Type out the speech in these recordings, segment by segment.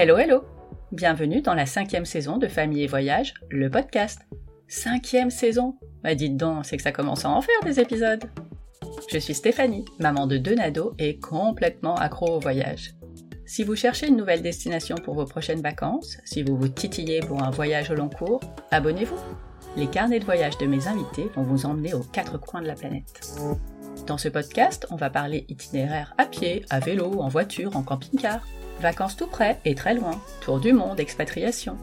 Hello hello Bienvenue dans la cinquième saison de Famille et Voyage, le podcast. Cinquième saison Bah dites donc, c'est que ça commence à en faire des épisodes Je suis Stéphanie, maman de deux nados et complètement accro au voyage. Si vous cherchez une nouvelle destination pour vos prochaines vacances, si vous vous titillez pour un voyage au long cours, abonnez-vous Les carnets de voyage de mes invités vont vous emmener aux quatre coins de la planète. Dans ce podcast, on va parler itinéraire à pied, à vélo, en voiture, en camping-car. Vacances tout près et très loin, tour du monde, expatriation.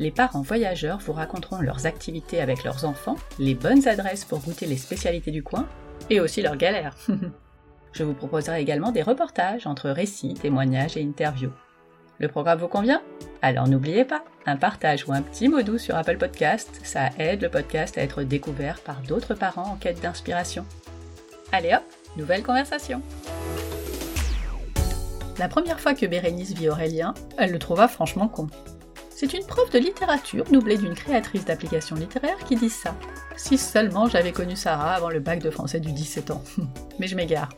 Les parents voyageurs vous raconteront leurs activités avec leurs enfants, les bonnes adresses pour goûter les spécialités du coin, et aussi leurs galères. Je vous proposerai également des reportages entre récits, témoignages et interviews. Le programme vous convient? Alors n'oubliez pas, un partage ou un petit mot doux sur Apple Podcast, ça aide le podcast à être découvert par d'autres parents en quête d'inspiration. Allez hop, nouvelle conversation La première fois que Bérénice vit Aurélien, elle le trouva franchement con. C'est une prof de littérature doublée d'une créatrice d'applications littéraires qui dit ça. Si seulement j'avais connu Sarah avant le bac de français du 17 ans. Mais je m'égare.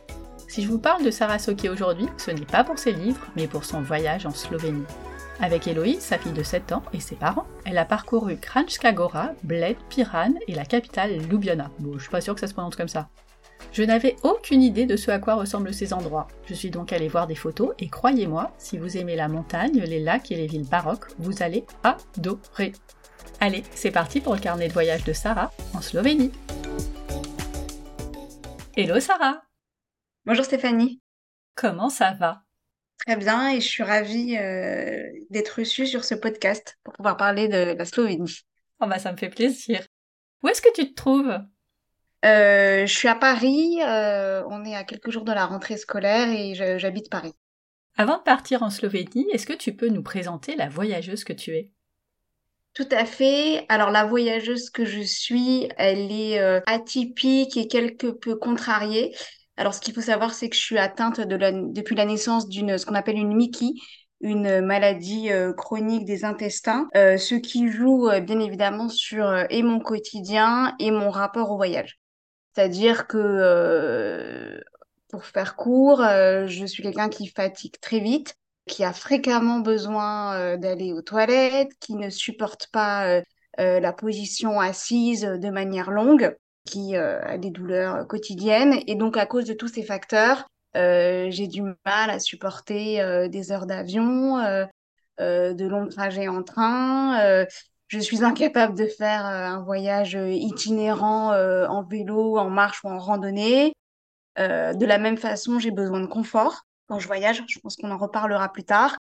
Si je vous parle de Sarah Soké aujourd'hui, ce n'est pas pour ses livres, mais pour son voyage en Slovénie. Avec Héloïse, sa fille de 7 ans, et ses parents, elle a parcouru Kranjska Gora, Bled, Piran et la capitale Ljubljana. Bon, je suis pas sûre que ça se prononce comme ça. Je n'avais aucune idée de ce à quoi ressemblent ces endroits. Je suis donc allée voir des photos et croyez-moi, si vous aimez la montagne, les lacs et les villes baroques, vous allez adorer. Allez, c'est parti pour le carnet de voyage de Sarah en Slovénie. Hello Sarah Bonjour Stéphanie. Comment ça va? Très bien et je suis ravie euh, d'être reçue sur ce podcast pour pouvoir parler de la Slovénie. Oh bah ça me fait plaisir. Où est-ce que tu te trouves? Euh, je suis à Paris, euh, on est à quelques jours de la rentrée scolaire et j'habite Paris. Avant de partir en Slovénie, est-ce que tu peux nous présenter la voyageuse que tu es? Tout à fait. Alors la voyageuse que je suis, elle est euh, atypique et quelque peu contrariée. Alors ce qu'il faut savoir, c'est que je suis atteinte de la- depuis la naissance d'une ce qu'on appelle une MICI, une maladie euh, chronique des intestins, euh, ce qui joue bien évidemment sur et mon quotidien et mon rapport au voyage. C'est-à-dire que euh, pour faire court, euh, je suis quelqu'un qui fatigue très vite qui a fréquemment besoin euh, d'aller aux toilettes, qui ne supporte pas la position assise de manière longue, qui a des douleurs quotidiennes. Et donc, à cause de tous ces facteurs, j'ai du mal à supporter des heures d'avion, de longs trajets en train. Euh, je suis incapable de faire euh, un voyage itinérant euh, en vélo, en marche ou en randonnée. Euh, de la même façon, j'ai besoin de confort quand je voyage. Je pense qu'on en reparlera plus tard.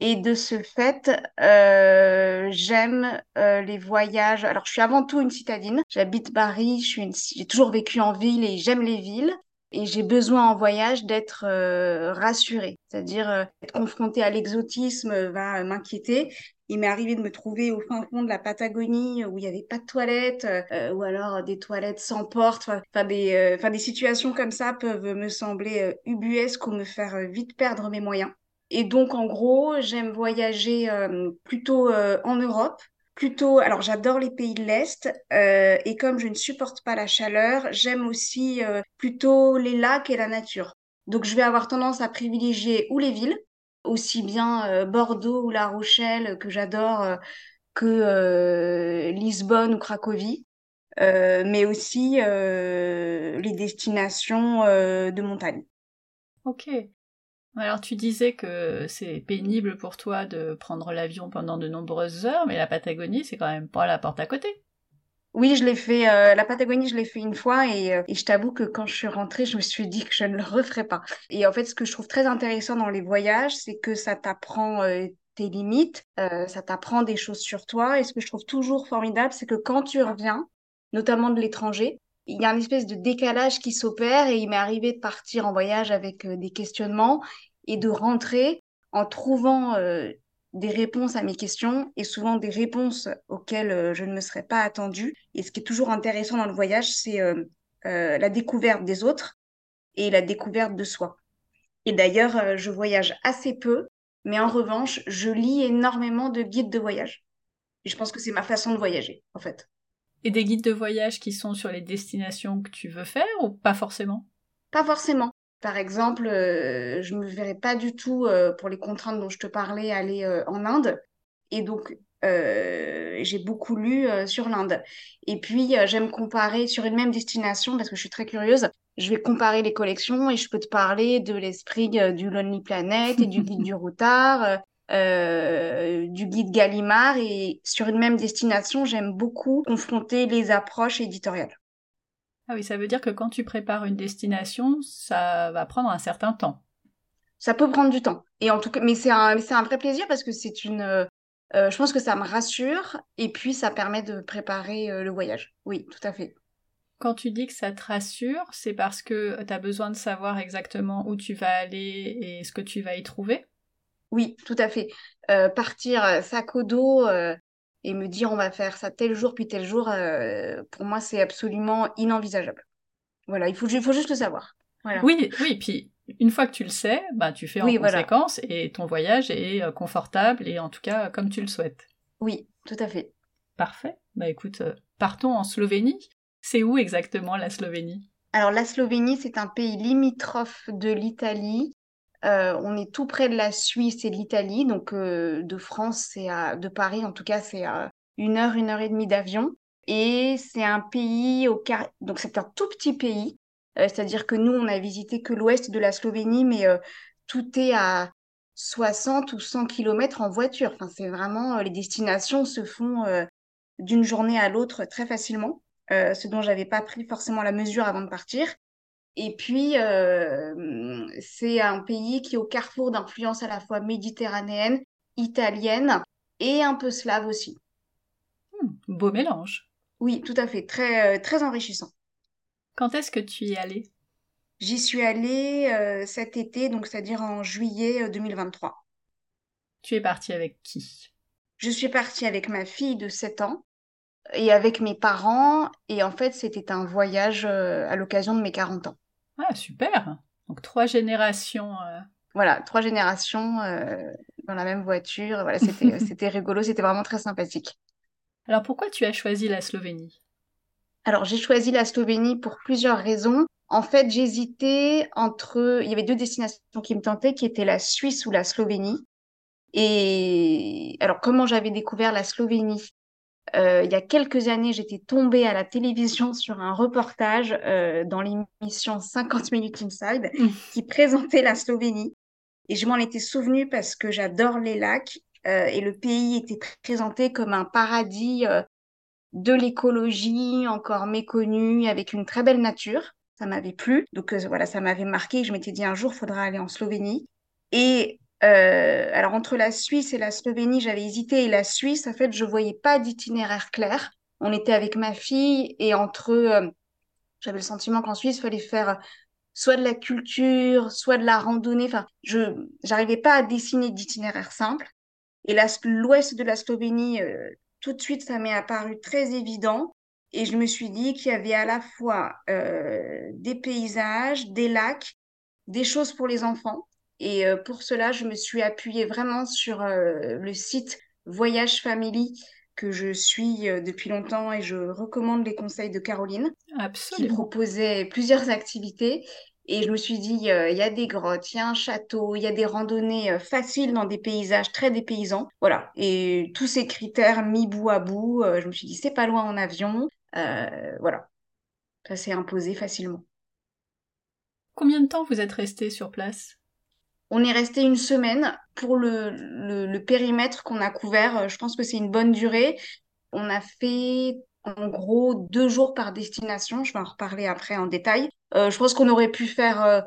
Et de ce fait, euh, j'aime euh, les voyages. Alors, je suis avant tout une citadine. J'habite Paris. Je suis. J'ai toujours vécu en ville et j'aime les villes. Et j'ai besoin en voyage d'être euh, rassurée, c'est-à-dire euh, être confrontée à l'exotisme euh, va euh, m'inquiéter. Il m'est arrivé de me trouver au fin fond de la Patagonie où il n'y avait pas de toilettes, euh, ou alors des toilettes sans porte. Enfin, des, euh, enfin, des situations comme ça peuvent me sembler euh, ubuesques ou me faire euh, vite perdre mes moyens. Et donc, en gros, j'aime voyager euh, plutôt euh, en Europe. Plutôt, alors j'adore les pays de l'Est euh, et comme je ne supporte pas la chaleur, j'aime aussi euh, plutôt les lacs et la nature. Donc je vais avoir tendance à privilégier ou les villes, aussi bien euh, Bordeaux ou La Rochelle que j'adore euh, que euh, Lisbonne ou Cracovie, mais aussi les destinations de montagne. Ok. Alors tu disais que c'est pénible pour toi de prendre l'avion pendant de nombreuses heures, mais la Patagonie, c'est quand même pas la porte à côté. Oui, je l'ai fait, euh, la Patagonie, je l'ai fait une fois et, euh, et je t'avoue que quand je suis rentrée, je me suis dit que je ne le referais pas. Et en fait, ce que je trouve très intéressant dans les voyages, c'est que ça t'apprend euh, tes limites, euh, ça t'apprend des choses sur toi. Et ce que je trouve toujours formidable, c'est que quand tu reviens, notamment de l'étranger, il y a une espèce de décalage qui s'opère et il m'est arrivé de partir en voyage avec euh, des questionnements et de rentrer en trouvant euh, des réponses à mes questions et souvent des réponses auxquelles euh, je ne me serais pas attendue. Et ce qui est toujours intéressant dans le voyage, c'est euh, euh, la découverte des autres et la découverte de soi. Et d'ailleurs, euh, je voyage assez peu, mais en revanche, je lis énormément de guides de voyage. Et je pense que c'est ma façon de voyager, en fait. Et des guides de voyage qui sont sur les destinations que tu veux faire ou pas forcément? Pas forcément. Par exemple, je ne me verrais pas du tout, pour les contraintes dont je te parlais, aller en Inde. Et donc, j'ai beaucoup lu sur l'Inde. Et puis, j'aime comparer sur une même destination, parce que je suis très curieuse, je vais comparer les collections et je peux te parler de l'esprit du Lonely Planet et du guide du Routard, euh, du guide Gallimard. Et sur une même destination, j'aime beaucoup confronter les approches éditoriales. Ah oui, ça veut dire que quand tu prépares une destination, ça va prendre un certain temps. Ça peut prendre du temps. Et en tout cas, mais c'est un, un vrai plaisir parce que c'est une. Euh, je pense que ça me rassure et puis ça permet de préparer euh, le voyage. Oui, tout à fait. Quand tu dis que ça te rassure, c'est parce que tu as besoin de savoir exactement où tu vas aller et ce que tu vas y trouver? Oui, tout à fait. Euh, partir euh, sac au dos euh, et me dire on va faire ça tel jour puis tel jour, pour moi, c'est absolument inenvisageable. Voilà, il faut, il faut juste le savoir. Oui, oui, puis une fois que tu le sais, bah, tu fais en conséquence et ton voyage est confortable et en tout cas comme tu le souhaites. Oui, tout à fait. Parfait. Bah écoute, partons en Slovénie. C'est où exactement la Slovénie? Alors la Slovénie, c'est un pays limitrophe de l'Italie. Euh, on est tout près de la Suisse et de l'Italie, donc euh, de France, c'est de Paris en tout cas, c'est à une heure, une heure et demie d'avion. Et c'est un pays donc c'est un tout petit pays, euh, c'est-à-dire que nous on a visité que l'ouest de la Slovénie, mais tout est à 60 ou 100 km en voiture. Enfin, c'est vraiment les destinations se font d'une journée à l'autre très facilement. Ce dont j'avais pas pris forcément la mesure avant de partir. Et puis, euh, c'est un pays qui est au carrefour d'influences à la fois méditerranéenne, italienne et un peu slave aussi. Hmm, beau mélange. Oui, tout à fait, très, euh, très enrichissant. Quand est-ce que tu y es allée? J'y suis allée cet été, donc c'est-à-dire en juillet 2023. Tu es partie avec qui? Je suis partie avec ma fille de 7 ans et avec mes parents. Et en fait, c'était un voyage euh, à l'occasion de mes 40 ans. Ah, super Donc trois générations. Euh. Voilà, trois générations euh, dans la même voiture. Voilà, c'était, c'était rigolo, c'était vraiment très sympathique. Alors pourquoi tu as choisi la Slovénie? Alors j'ai choisi la Slovénie pour plusieurs raisons. En fait, j'hésitais entre... Il y avait deux destinations qui me tentaient, qui étaient la Suisse ou la Slovénie. Et alors, comment j'avais découvert la Slovénie? Euh, il y a quelques années, j'étais tombée à la télévision sur un reportage euh, dans l'émission 50 minutes inside mmh. qui présentait la Slovénie. Et je m'en étais souvenue parce que j'adore les lacs euh, et le pays était présenté comme un paradis de l'écologie encore méconnu avec une très belle nature. Ça m'avait plu. Donc voilà, ça m'avait marqué. Je m'étais dit un jour, il faudra aller en Slovénie. Et euh, alors entre la Suisse et la Slovénie, j'avais hésité et la Suisse, en fait, je voyais pas d'itinéraire clair. On était avec ma fille et entre, euh, j'avais le sentiment qu'en Suisse, il fallait faire soit de la culture, soit de la randonnée. Enfin, je n'arrivais pas à dessiner d'itinéraire simple. Et l'ouest de la Slovénie, euh, tout de suite, ça m'est apparu très évident. Et je me suis dit qu'il y avait à la fois des paysages, des lacs, des choses pour les enfants. Et euh, pour cela, je me suis appuyée vraiment sur euh, le site Voyage Family que je suis euh, depuis longtemps et je recommande les conseils de Caroline, Absolument. qui proposait plusieurs activités. Et je me suis dit, il y a des grottes, il y a un château, il y a des randonnées faciles dans des paysages très dépaysants. Voilà. Et tous ces critères mis bout à bout, je me suis dit, c'est pas loin en avion. voilà. Ça s'est imposé facilement. Combien de temps vous êtes resté sur place? On est resté une semaine pour le, périmètre qu'on a couvert. Je pense que c'est une bonne durée. On a fait en gros deux jours par destination. Je vais en reparler après en détail. Euh, je pense qu'on aurait pu faire euh,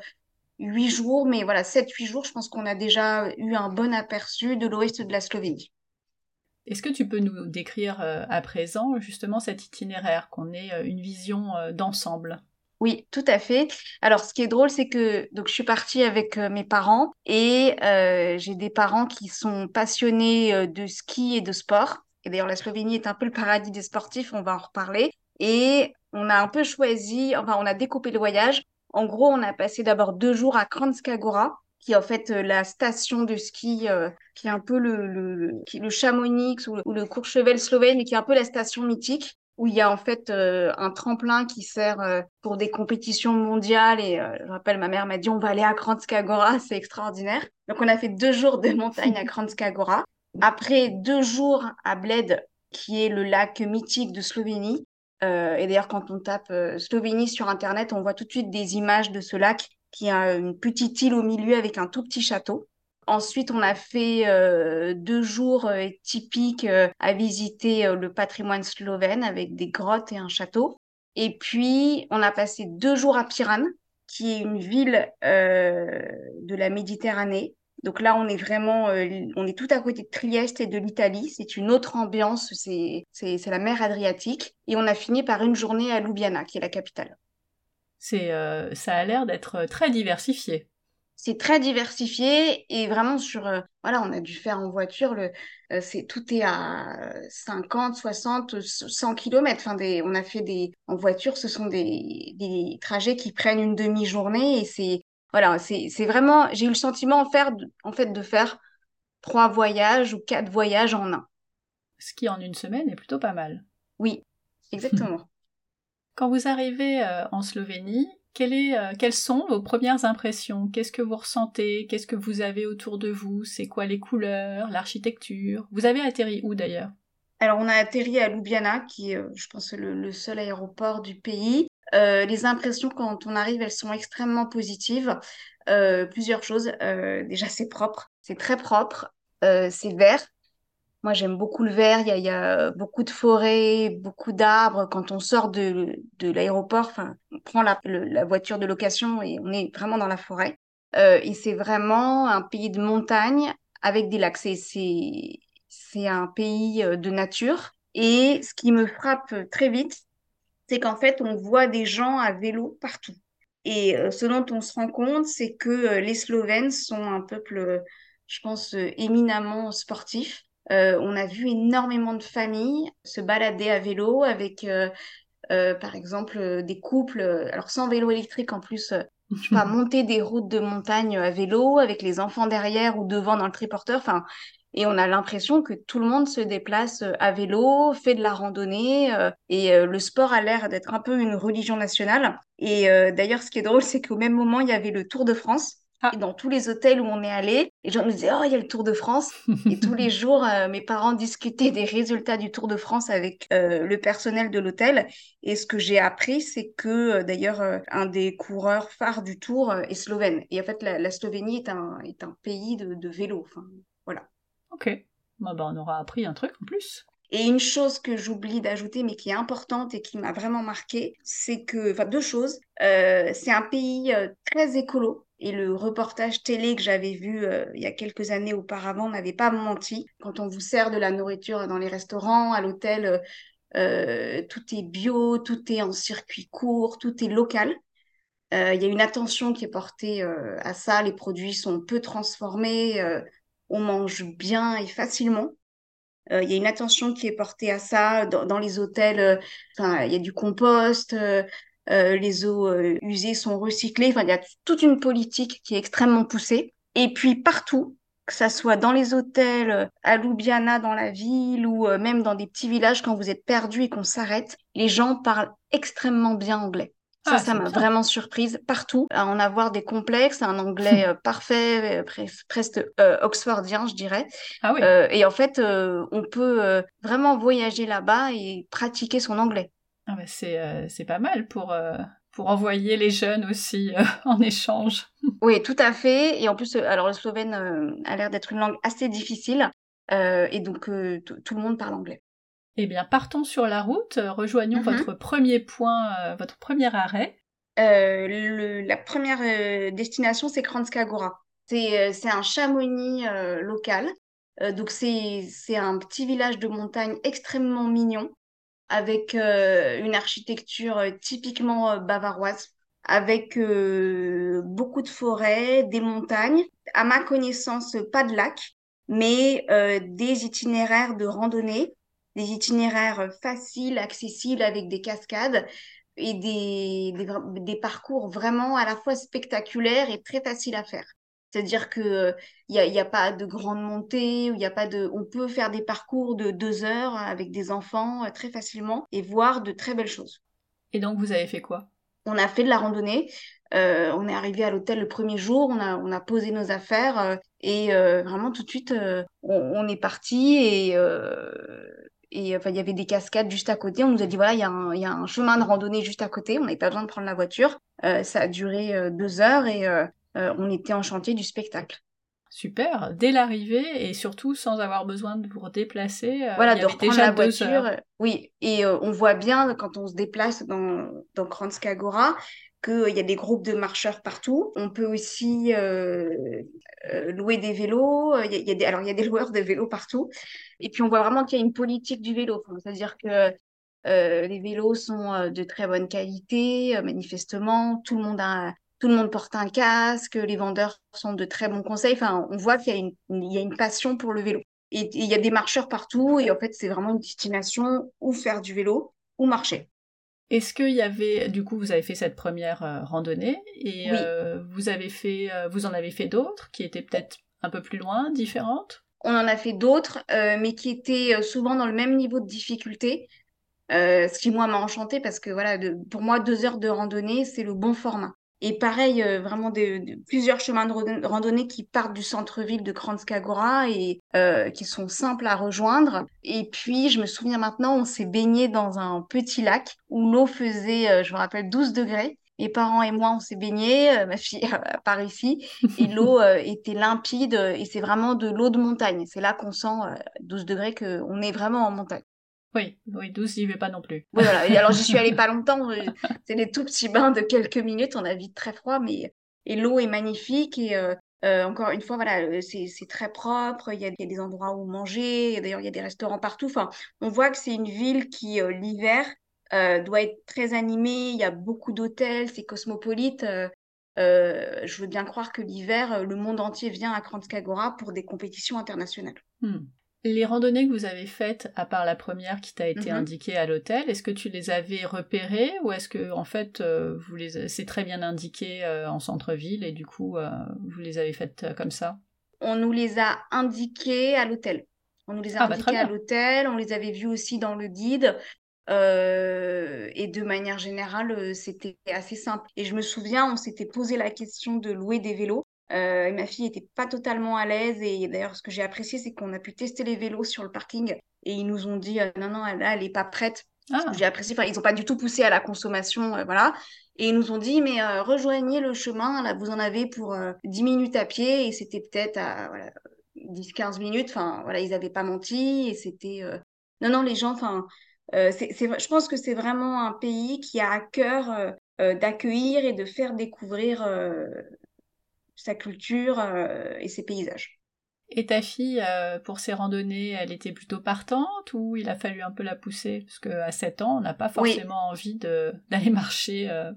huit jours, mais voilà, sept, huit jours, je pense qu'on a déjà eu un bon aperçu de l'ouest de la Slovénie. Est-ce que tu peux nous décrire euh, à présent justement cet itinéraire, qu'on ait une vision d'ensemble? Oui, tout à fait. Alors, ce qui est drôle, c'est que donc je suis partie avec euh, mes parents et euh, j'ai des parents qui sont passionnés euh, de ski et de sport. Et d'ailleurs, la Slovénie est un peu le paradis des sportifs, on va en reparler. Et on a un peu choisi, enfin, on a découpé le voyage. En gros, on a passé d'abord deux jours à Kranjska Gora, qui est en fait la station de ski, qui est un peu le, le, le Chamonix ou le, ou le Courchevel slovène, mais qui est un peu la station mythique. Où il y a en fait euh, un tremplin qui sert euh, pour des compétitions mondiales. Et euh, je rappelle, ma mère m'a dit on va aller à Kranjska Gora, c'est extraordinaire. Donc on a fait deux jours de montagne à Kranjska Gora. Après deux jours à Bled, qui est le lac mythique de Slovénie. et d'ailleurs, quand on tape Slovénie sur Internet, on voit tout de suite des images de ce lac qui a une petite île au milieu avec un tout petit château. Ensuite, on a fait euh, deux jours euh, typiques euh, à visiter le patrimoine slovène avec des grottes et un château. Et puis, on a passé deux jours à Piran, qui est une ville de la Méditerranée. Donc là, on est vraiment, on est tout à côté de Trieste et de l'Italie. C'est une autre ambiance, c'est, la mer Adriatique. Et on a fini par une journée à Ljubljana, qui est la capitale. C'est, ça a l'air d'être très diversifié c'est très diversifié et vraiment sur euh, voilà on a dû faire en voiture le euh, c'est tout est à 50 60 100 km enfin des on a fait des en voiture ce sont des, des trajets qui prennent une demi-journée et c'est voilà c'est c'est vraiment j'ai eu le sentiment en faire en fait de faire trois voyages ou quatre voyages en un. Ce qui en une semaine est plutôt pas mal. Oui exactement. Quand vous arrivez euh, en Slovénie euh, quelles sont vos premières impressions? Qu'est-ce que vous ressentez? Qu'est-ce que vous avez autour de vous? C'est quoi les couleurs, l'architecture? Vous avez atterri où d'ailleurs? Alors on a atterri à Ljubljana, qui est, euh, je pense, le, seul aéroport du pays. Euh, les impressions quand on arrive, elles sont extrêmement positives. plusieurs choses. déjà, c'est propre, c'est très propre, c'est vert, moi, j'aime beaucoup le vert. Il y, a, beaucoup de forêts, beaucoup d'arbres. Quand on sort de, de l'aéroport, on prend la, voiture de location et on est vraiment dans la forêt. Euh, et c'est vraiment un pays de montagne avec des lacs. C'est un pays euh, de nature. Et ce qui me frappe très vite, c'est qu'en fait, on voit des gens à vélo partout. Et euh, ce dont on se rend compte, c'est que les Slovènes sont un peuple, je pense, éminemment sportif. Euh, on a vu énormément de familles se balader à vélo avec, euh, euh, par exemple, des couples, alors sans vélo électrique en plus, je sais pas, monter des routes de montagne à vélo avec les enfants derrière ou devant dans le triporteur. Enfin, et on a l'impression que tout le monde se déplace à vélo, fait de la randonnée, et le sport a l'air d'être un peu une religion nationale. Et d'ailleurs, ce qui est drôle, c'est qu'au même moment, il y avait le Tour de France. Ah. Et dans tous les hôtels où on est allé, les gens nous disaient Oh, il y a le Tour de France. et tous les jours, euh, mes parents discutaient des résultats du Tour de France avec euh, le personnel de l'hôtel. Et ce que j'ai appris, c'est que euh, d'ailleurs, un des coureurs phares du Tour est slovène. Et en fait, la, Slovénie est un, est un pays de, vélo. Enfin, voilà. Ok. Bah, bah, on aura appris un truc en plus. Et une chose que j'oublie d'ajouter, mais qui est importante et qui m'a vraiment marqué, c'est que, enfin, deux choses. c'est un pays très écolo. Et le reportage télé que j'avais vu euh, il y a quelques années auparavant n'avait pas menti. Quand on vous sert de la nourriture dans les restaurants, à l'hôtel, euh, euh, tout est bio, tout est en circuit court, tout est local. Il y a une attention qui est portée à ça. Les produits sont peu transformés, on mange bien et facilement. Il y a une attention qui est portée à ça dans, les hôtels. Il y a du compost. Les eaux euh, usées sont recyclées. Enfin, il y a toute une politique qui est extrêmement poussée. Et puis partout, que ça soit dans les hôtels, euh, à Ljubljana, dans la ville, ou même dans des petits villages, quand vous êtes perdu et qu'on s'arrête, les gens parlent extrêmement bien anglais. Ça, ah, ça m'a vraiment surprise partout, à en avoir des complexes, un anglais parfait, presque oxfordien, je dirais. Ah oui. et en fait, on peut vraiment voyager là-bas et pratiquer son anglais. Ah bah c'est, euh, c'est pas mal pour, euh, pour envoyer les jeunes aussi euh, en échange. Oui, tout à fait. Et en plus, alors le slovène a l'air d'être une langue assez difficile. et donc, tout le monde parle anglais. Eh bien, partons sur la route. Rejoignons mm-hmm. votre premier point, votre premier arrêt. la première destination, c'est Kranjska Gora. C'est, c'est un chamonix local. donc, c'est, c'est un petit village de montagne extrêmement mignon avec euh, une architecture euh, typiquement euh, bavaroise, avec beaucoup de forêts, des montagnes. À ma connaissance, pas de lacs, mais des itinéraires de randonnée, des itinéraires faciles, accessibles avec des cascades et des, des, des, parcours vraiment à la fois spectaculaires et très faciles à faire. C'est-à-dire que il n'y a, y a pas de grande montée, il y a pas de, on peut faire des parcours de deux heures avec des enfants euh, très facilement et voir de très belles choses. Et donc vous avez fait quoi? On a fait de la randonnée. Euh, on est arrivé à l'hôtel le premier jour, on a, on a posé nos affaires euh, et vraiment tout de suite on, on, est parti et et enfin, il y avait des cascades juste à côté. On nous a dit, voilà, il y, y a un chemin de randonnée juste à côté. On n'avait pas besoin de prendre la voiture. ça a duré deux heures et on était en chantier du spectacle. Super, dès l'arrivée et surtout sans avoir besoin de vous déplacer. Euh, voilà, de reprendre la voiture. Euh, oui, et euh, on voit bien quand on se déplace dans, dans Kranjska qu'il y a des groupes de marcheurs partout. On peut aussi louer des vélos. Il y a, des, alors, il y a des loueurs de vélos partout. Et puis, on voit vraiment qu'il y a une politique du vélo. C'est-à-dire que les vélos sont de très bonne qualité, manifestement. Tout le monde a tout le monde porte un casque, les vendeurs sont de très bons conseils. Enfin, on voit qu'il y a une, il y a une passion pour le vélo. Et, il y a des marcheurs partout. Et en fait, c'est vraiment une destination où faire du vélo ou marcher. Est-ce qu'il y avait, du coup, vous avez fait cette première euh, randonnée et euh, vous avez fait, euh, vous en avez fait d'autres qui étaient peut-être un peu plus loin, différentes? On en a fait d'autres, mais qui étaient souvent dans le même niveau de difficulté. ce qui moi m'a enchanté parce que voilà, pour moi deux heures de randonnée c'est le bon format. Et pareil, euh, vraiment de, plusieurs chemins de randonnée qui partent du centre-ville de Kranjska et euh, qui sont simples à rejoindre. Et puis, je me souviens maintenant, on s'est baigné dans un petit lac où l'eau faisait, euh, je me rappelle, 12 degrés. Mes parents et moi, on s'est baigné, ma fille par ici, et l'eau était limpide, et c'est vraiment de l'eau de montagne. C'est là qu'on sent 12 degrés qu'on est vraiment en montagne. Oui, oui, douce, j'y vais pas non plus. Oui, voilà. Et alors, j'y suis allée pas longtemps. Euh, c'est des tout petits bains de quelques minutes. On a vite très froid, mais et l'eau est magnifique. Et euh, euh, encore une fois, voilà, c'est très propre. Il y, a, des endroits où manger. D'ailleurs, il y a des restaurants partout. Enfin, on voit que c'est une ville qui, l'hiver, doit être très animée. Il y a beaucoup d'hôtels. C'est cosmopolite. je veux bien croire que l'hiver, le monde entier vient à Kranjska pour des compétitions internationales. Hmm. Les randonnées que vous avez faites, à part la première qui t'a été mhm. indiquée à l'hôtel, est-ce que tu les avais repérées ou est-ce que en fait euh, vous les c'est très bien indiqué euh, en centre-ville et du coup euh, vous les avez faites comme ça? On nous les a indiquées à l'hôtel. On nous les a ah, bah, indiquées à l'hôtel, on les avait vues aussi dans le guide. et de manière générale, c'était assez simple. Et je me souviens, on s'était posé la question de louer des vélos. Euh, ma fille n'était pas totalement à l'aise et d'ailleurs ce que j'ai apprécié c'est qu'on a pu tester les vélos sur le parking et ils nous ont dit euh, non non là elle n'est pas prête. Ah. J'ai apprécié, enfin ils n'ont pas du tout poussé à la consommation, euh, voilà. Et ils nous ont dit mais rejoignez le chemin, là vous en avez pour 10 minutes à pied et c'était peut-être à voilà, 10-15 minutes, enfin voilà ils n'avaient pas menti et c'était non non les gens, enfin c'est, je pense que c'est vraiment un pays qui a à cœur d'accueillir et de faire découvrir sa culture euh, et ses paysages. Et ta fille, euh, pour ses randonnées, elle était plutôt partante ou il a fallu un peu la pousser? Parce qu'à 7 ans, on n'a pas forcément envie d'aller marcher euh,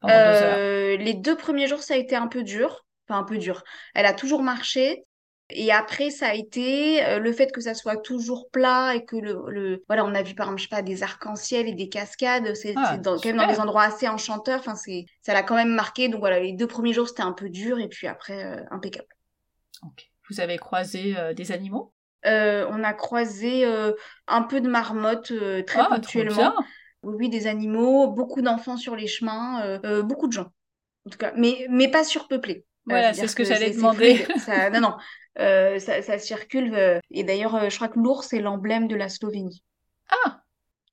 pendant deux heures. Les deux premiers jours, ça a été un peu dur. Enfin, un peu dur. Elle a toujours marché. Et après, ça a été le fait que ça soit toujours plat et que le, voilà, on a vu par exemple, je sais pas, des arcs-en-ciel et des cascades. C'est ah, quand même dans des endroits assez enchanteurs. Enfin, c'est, ça l'a quand même marqué. Donc voilà, les deux premiers jours c'était un peu dur et puis après impeccable. Ok. Vous avez croisé des animaux? On a croisé un peu de marmottes très ah, ponctuellement. Oui, oui, des animaux, beaucoup d'enfants sur les chemins, beaucoup de gens. En tout cas, mais mais pas surpeuplés. Voilà, c'est ce que, j'allais demander. non, non, euh, ça, circule. Euh, et d'ailleurs, euh, je crois que l'ours est l'emblème de la Slovénie. Ah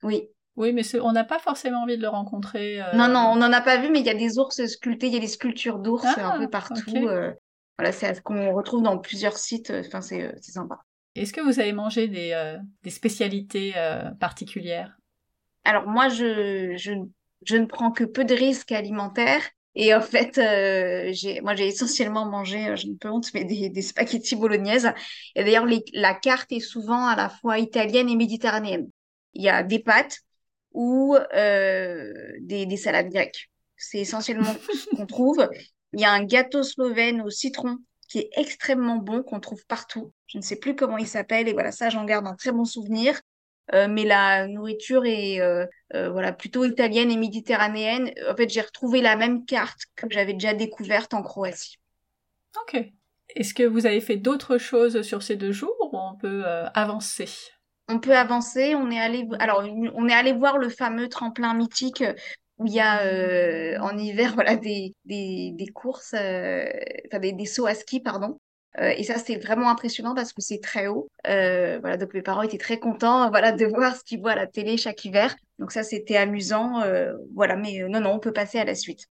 Oui. Oui, mais on n'a pas forcément envie de le rencontrer. Non, non, on n'en a pas vu, mais il y a des ours sculptés, il y a des sculptures d'ours un ah, peu partout. voilà, c'est ce qu'on retrouve dans plusieurs sites. Enfin, c'est sympa. Est-ce que vous avez mangé des, des spécialités particulières? Alors moi, je, je, je ne prends que peu de risques alimentaires. Et en fait, euh, moi, j'ai essentiellement mangé, euh, je ne peux honte, mais des, des spaghettis bolognaises. Et d'ailleurs, la carte est souvent à la fois italienne et méditerranéenne. Il y a des pâtes ou euh, des salades grecques. C'est essentiellement ce qu'on trouve. Il y a un gâteau slovène au citron qui est extrêmement bon, qu'on trouve partout. Je ne sais plus comment il s'appelle. Et voilà, ça, j'en garde un très bon souvenir. Euh, mais la nourriture est euh, euh, voilà plutôt italienne et méditerranéenne. En fait, j'ai retrouvé la même carte que j'avais déjà découverte en Croatie. Ok. Est-ce que vous avez fait d'autres choses sur ces deux jours ou on peut avancer? On peut avancer. On est allé, alors, on est allé voir le fameux tremplin mythique où il y a en hiver voilà, des, des, des courses, enfin des, des sauts à ski, pardon. Et ça, c'est vraiment impressionnant parce que c'est très haut. voilà, donc mes parents étaient très contents voilà, de voir ce qu'ils voient à la télé chaque hiver. Donc ça, c'était amusant. voilà, mais non, non, on peut passer à la suite.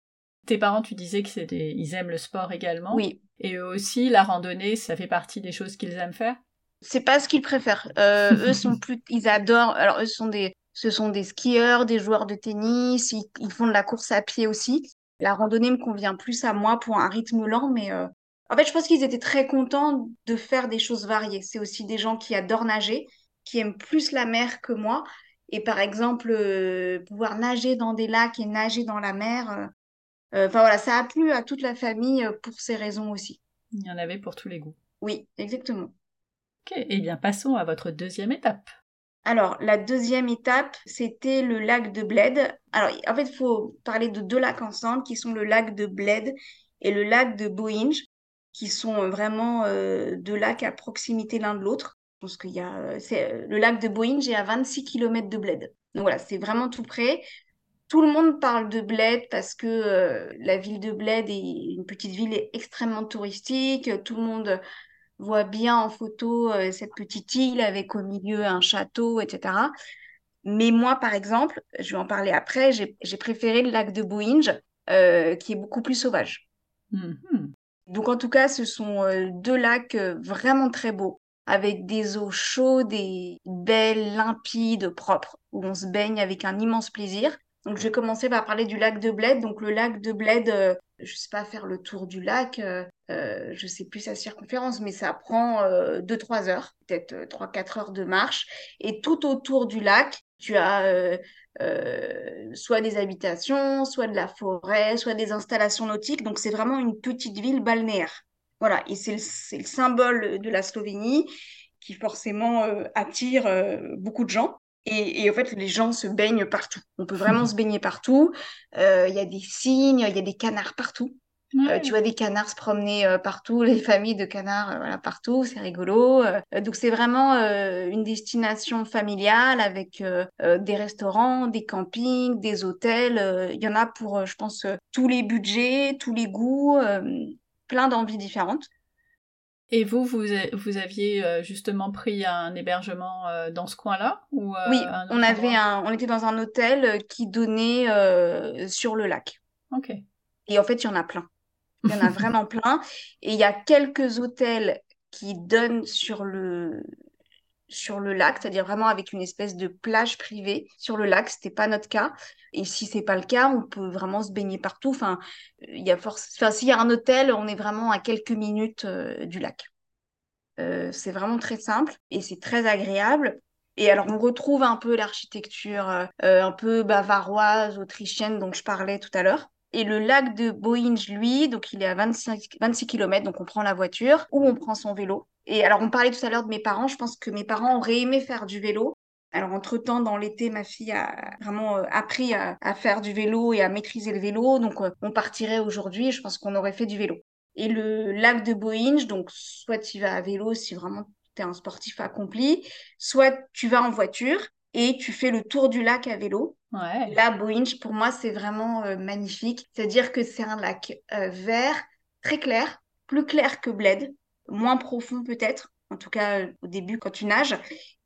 Tes parents, tu disais qu'ils aiment le sport également. Oui. Et eux aussi, la randonnée, ça fait partie des choses qu'ils aiment faire? C'est pas ce qu'ils préfèrent. Euh, eux sont plus, ils adorent. Alors eux sont des, ce sont des skieurs, des joueurs de tennis. Ils, font de la course à pied aussi. La randonnée me convient plus à moi pour un rythme lent, mais euh, en fait, je pense qu'ils étaient très contents de faire des choses variées. C'est aussi des gens qui adorent nager, qui aiment plus la mer que moi. Et par exemple, euh, pouvoir nager dans des lacs et nager dans la mer, euh, enfin voilà, ça a plu à toute la famille euh, pour ces raisons aussi. Il y en avait pour tous les goûts. Oui, exactement. Ok, eh bien passons à votre deuxième étape. Alors, la deuxième étape, c'était le lac de Bled. Alors, en fait, il faut parler de deux lacs ensemble, qui sont le lac de Bled et le lac de Boinge, qui sont euh, vraiment deux lacs à proximité l'un de l'autre. Je qu'il y a... le lac de Boinge est à 26 km de Bled. Donc voilà, c'est vraiment tout près. Tout le monde parle de Bled parce que euh, la ville de Bled est une petite ville extrêmement touristique. Tout le monde voit bien en photo euh, cette petite île avec au milieu un château, etc. Mais moi, par exemple, je vais en parler après, j'ai préféré le lac de Boinge, euh, qui est beaucoup plus sauvage. Mm-hmm. Donc en tout cas, ce sont deux lacs vraiment très beaux, avec des eaux chaudes et belles, limpides, propres, où on se baigne avec un immense plaisir. Donc, je vais commencer par parler du lac de Bled. Donc, le lac de Bled, euh, je sais pas faire le tour du lac, euh, euh, je sais plus sa circonférence, mais ça prend 2-3 heures, peut-être 3-4 heures de marche. Et tout autour du lac, tu as soit des habitations, soit de la forêt, soit des installations nautiques. Donc, c'est vraiment une petite ville balnéaire. Voilà, et c'est le, le, symbole de la Slovénie qui forcément attire beaucoup de gens. Et, en fait, les gens se baignent partout. On peut vraiment se baigner partout. Euh, il y a des cygnes, il y a des canards partout. Euh, tu vois des canards se promener euh, partout, les familles de canards voilà, partout, c'est rigolo. donc c'est vraiment une destination familiale avec des restaurants, des campings, des hôtels. Il y en a pour, je pense, tous les budgets, tous les goûts, plein d'envies différentes. Et vous, vous, vous aviez euh, justement pris un hébergement euh, dans ce coin-là ou euh, Oui, on avait un, on était dans un hôtel qui donnait sur le lac. Ok. Et en fait, il y en a plein. Il y en a vraiment plein. Et il y a quelques hôtels qui donnent sur le sur le lac, c'est-à-dire vraiment avec une espèce de plage privée sur le lac. C'était pas notre cas. Et si c'est pas le cas, on peut vraiment se baigner partout. Enfin, il y a force. Enfin, s'il y a un hôtel, on est vraiment à quelques minutes euh, du lac. Euh, c'est vraiment très simple et c'est très agréable. Et alors, on retrouve un peu l'architecture euh, un peu bavaroise, autrichienne dont je parlais tout à l'heure. Et le lac de Boinge, lui, donc il est à 25, 26 km, donc on prend la voiture ou on prend son vélo. Et alors, on parlait tout à l'heure de mes parents. Je pense que mes parents auraient aimé faire du vélo. Alors, entre-temps, dans l'été, ma fille a vraiment euh, appris à, faire du vélo et à maîtriser le vélo. Donc, euh, on partirait aujourd'hui. Je pense qu'on aurait fait du vélo. Et le lac de Boinge, donc, soit tu vas à vélo si vraiment tu es un sportif accompli, soit tu vas en voiture et tu fais le tour du lac à vélo. Ouais. Là, Boinge, pour moi, c'est vraiment euh, magnifique. C'est-à-dire que c'est un lac vert, très clair, plus clair que Bled moins profond peut-être, en tout cas euh, au début quand tu nages.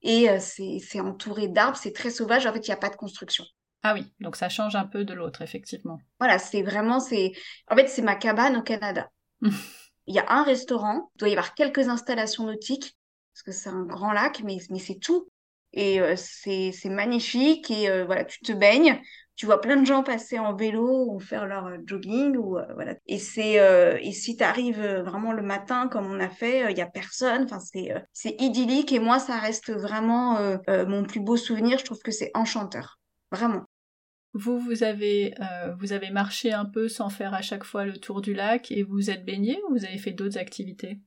Et euh, c'est entouré d'arbres, c'est très sauvage, en fait il n'y a pas de construction. Ah oui, donc ça change un peu de l'autre, effectivement. Voilà, c'est vraiment, c'est, en fait c'est ma cabane au Canada. il y a un restaurant, il doit y avoir quelques installations nautiques, parce que c'est un grand lac, mais, mais c'est tout. Et euh, c'est magnifique, et voilà, tu te baignes, tu vois plein de gens passer en vélo ou faire leur euh, jogging ou euh, voilà. Et c'est euh, et si tu arrives vraiment le matin comme on a fait il y a personne enfin c'est c'est idyllique et moi ça reste vraiment mon plus beau souvenir. Je trouve que c'est enchanteur vraiment. Vous, vous avez, vous avez marché un peu sans faire à chaque fois le tour du lac et vous êtes baigné ou vous avez fait d'autres activités?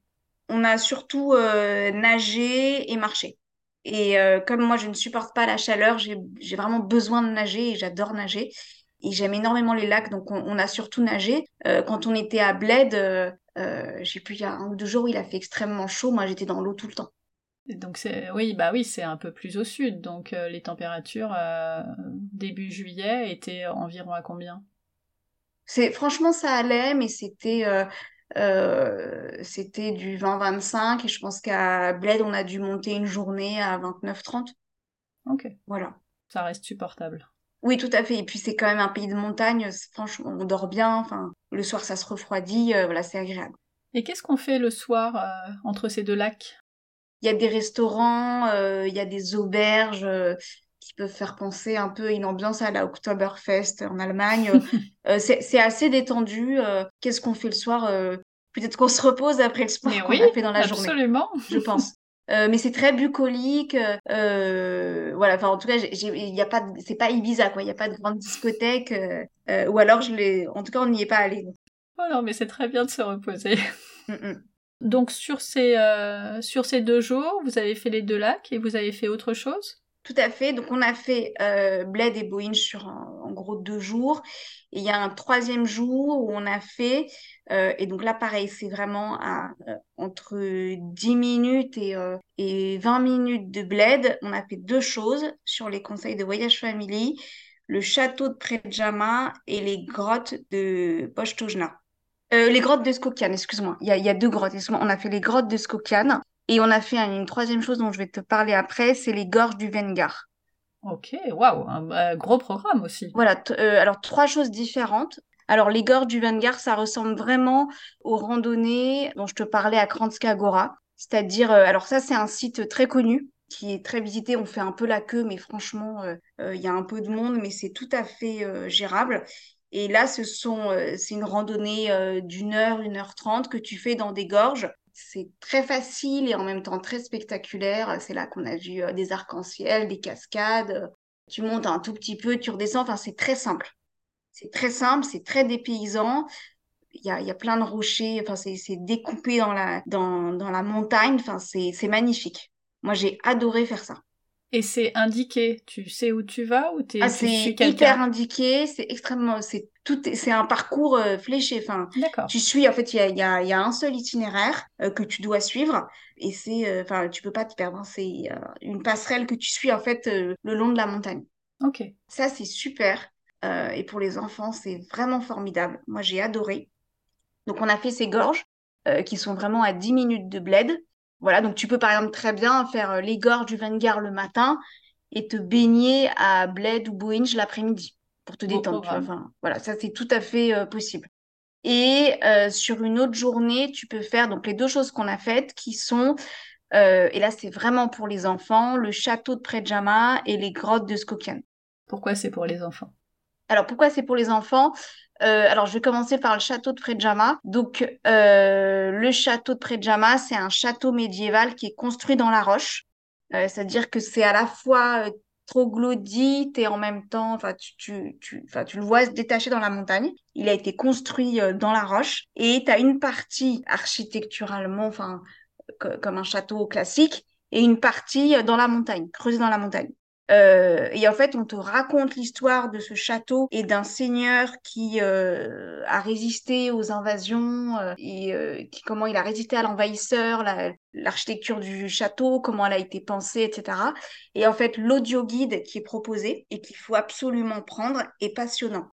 On a surtout nagé et marché. Et euh, comme moi, je ne supporte pas la chaleur, j'ai vraiment besoin de nager et j'adore nager. Et j'aime énormément les lacs, donc on, a surtout nagé. Euh, quand on était à Bled, euh, Euh, j'ai pu il y a un ou deux jours où il a fait extrêmement chaud. Moi, j'étais dans l'eau tout le temps. Donc oui bah oui c'est un peu plus au sud donc les températures début juillet étaient environ à combien? C'est franchement ça allait mais c'était c'était du 20-25 et je pense qu'à Bled on a dû monter une journée à 29-30. Ok. Voilà. Ça reste supportable. Oui, tout à fait. Et puis c'est quand même un pays de montagne. Franchement, on dort bien. Enfin, le soir, ça se refroidit. voilà, c'est agréable. Et qu'est-ce qu'on fait le soir entre ces deux lacs? Il y a des restaurants, euh, il y a des auberges euh, qui peuvent faire penser un peu à une ambiance à la Oktoberfest en Allemagne. Euh, c'est assez détendu. Qu'est-ce qu'on fait le soir Peut-être qu'on se repose après le sport qu'on a fait dans la journée. Absolument. Je pense. mais c'est très bucolique. voilà. Enfin, en tout cas, il y a pas, c'est pas Ibiza quoi. Il y a pas de grande discothèque. ou alors je l'ai. En tout cas, on n'y est pas allé. Oh non, mais c'est très bien de se reposer. Mm, mm. Donc sur ces, euh, sur ces deux jours, vous avez fait les deux lacs et vous avez fait autre chose? Tout à fait. Donc on a fait euh, Bled et Boeing sur en gros deux jours. Et il y a un troisième jour où on a fait, euh, et donc là pareil, c'est vraiment à, entre 10 minutes et, et 20 minutes de Bled. On a fait deux choses sur les conseils de voyage family, le château de Predjama et les grottes de Postojna. Euh, les grottes de Skokian, excuse-moi. Il y a, deux grottes. On a fait les grottes de Skokian et on a fait une troisième chose dont je vais te parler après, c'est les gorges du Vengar. Ok, waouh, un gros programme aussi. Voilà, euh, alors trois choses différentes. Alors les gorges du Vengar, ça ressemble vraiment aux randonnées dont je te parlais à Kranjska Gora. C'est-à-dire, euh, alors ça c'est un site très connu qui est très visité. On fait un peu la queue, mais franchement, il y a un peu de monde, mais c'est tout à fait gérable. Et là, ce sont, euh, c'est une randonnée euh, d'une heure, une heure trente que tu fais dans des gorges. C'est très facile et en même temps très spectaculaire. C'est là qu'on a vu euh, des arcs-en-ciel, des cascades. Tu montes un tout petit peu, tu redescends. Enfin, c'est très simple. C'est très simple, c'est très dépaysant. Il y a, y a plein de rochers. Enfin, c'est, découpé dans la, dans, dans la montagne. Enfin, c'est magnifique. Moi, j'ai adoré faire ça. Et c'est indiqué, tu sais où tu vas ou t'es ah, c'est hyper indiqué, c'est extrêmement, c'est tout, c'est un parcours euh, fléché. Enfin, tu suis en fait, il y a, y, a, y a, un seul itinéraire euh, que tu dois suivre et c'est, euh, enfin, tu peux pas te perdre. Hein. c'est une passerelle que tu suis en fait le long de la montagne. Ok. Ça c'est super et pour les enfants c'est vraiment formidable. Moi j'ai adoré. Donc on a fait ces gorges qui sont vraiment à 10 minutes de bled. Voilà, donc tu peux par exemple très bien faire euh, les gorges du Vanguard le matin et te baigner à Bled ou Boinge l'après-midi pour te détendre. Enfin, voilà, ça c'est tout à fait euh, possible. Et euh, sur une autre journée, tu peux faire donc les deux choses qu'on a faites qui sont, et là c'est vraiment pour les enfants, le château de Predjama et les grottes de Skopjan. Pourquoi c'est pour les enfants? Alors pourquoi c'est pour les enfants? Euh, alors, je vais commencer par le château de Predjama. Donc, euh, le château de Predjama, c'est un château médiéval qui est construit dans la roche. Euh, c'est-à-dire que c'est à la fois troglodyte et en même temps, enfin, tu, tu, tu, tu le vois se détacher dans la montagne. Il a été construit dans la roche et tu as une partie architecturalement, enfin, comme un château classique, et une partie dans la montagne, creusée dans la montagne. Euh, et en fait, on te raconte l'histoire de ce château et d'un seigneur qui euh, a résisté aux invasions euh, et qui, comment il a résisté à l'envahisseur, l'architecture du château, comment elle a été pensée, etc. Et en fait, l'audio guide qui est proposé et qu'il faut absolument prendre est passionnant.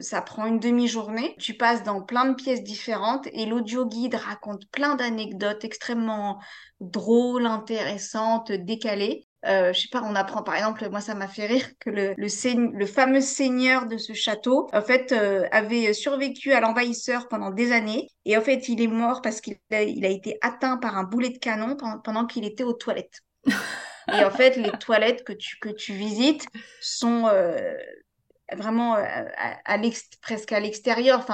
ça prend une demi-journée. Tu passes dans plein de pièces différentes et l'audio guide raconte plein d'anecdotes extrêmement drôles, intéressantes, décalées. Euh, je sais pas, on apprend par exemple, moi ça m'a fait rire que le, le, le, fameux seigneur de ce château, en fait, euh, avait survécu à l'envahisseur pendant des années. Et en fait, il est mort parce qu'il a, il a été atteint par un boulet de canon pendant, pendant qu'il était aux toilettes. et en fait, les toilettes que tu, que tu visites sont euh, vraiment euh, presque à l'extérieur,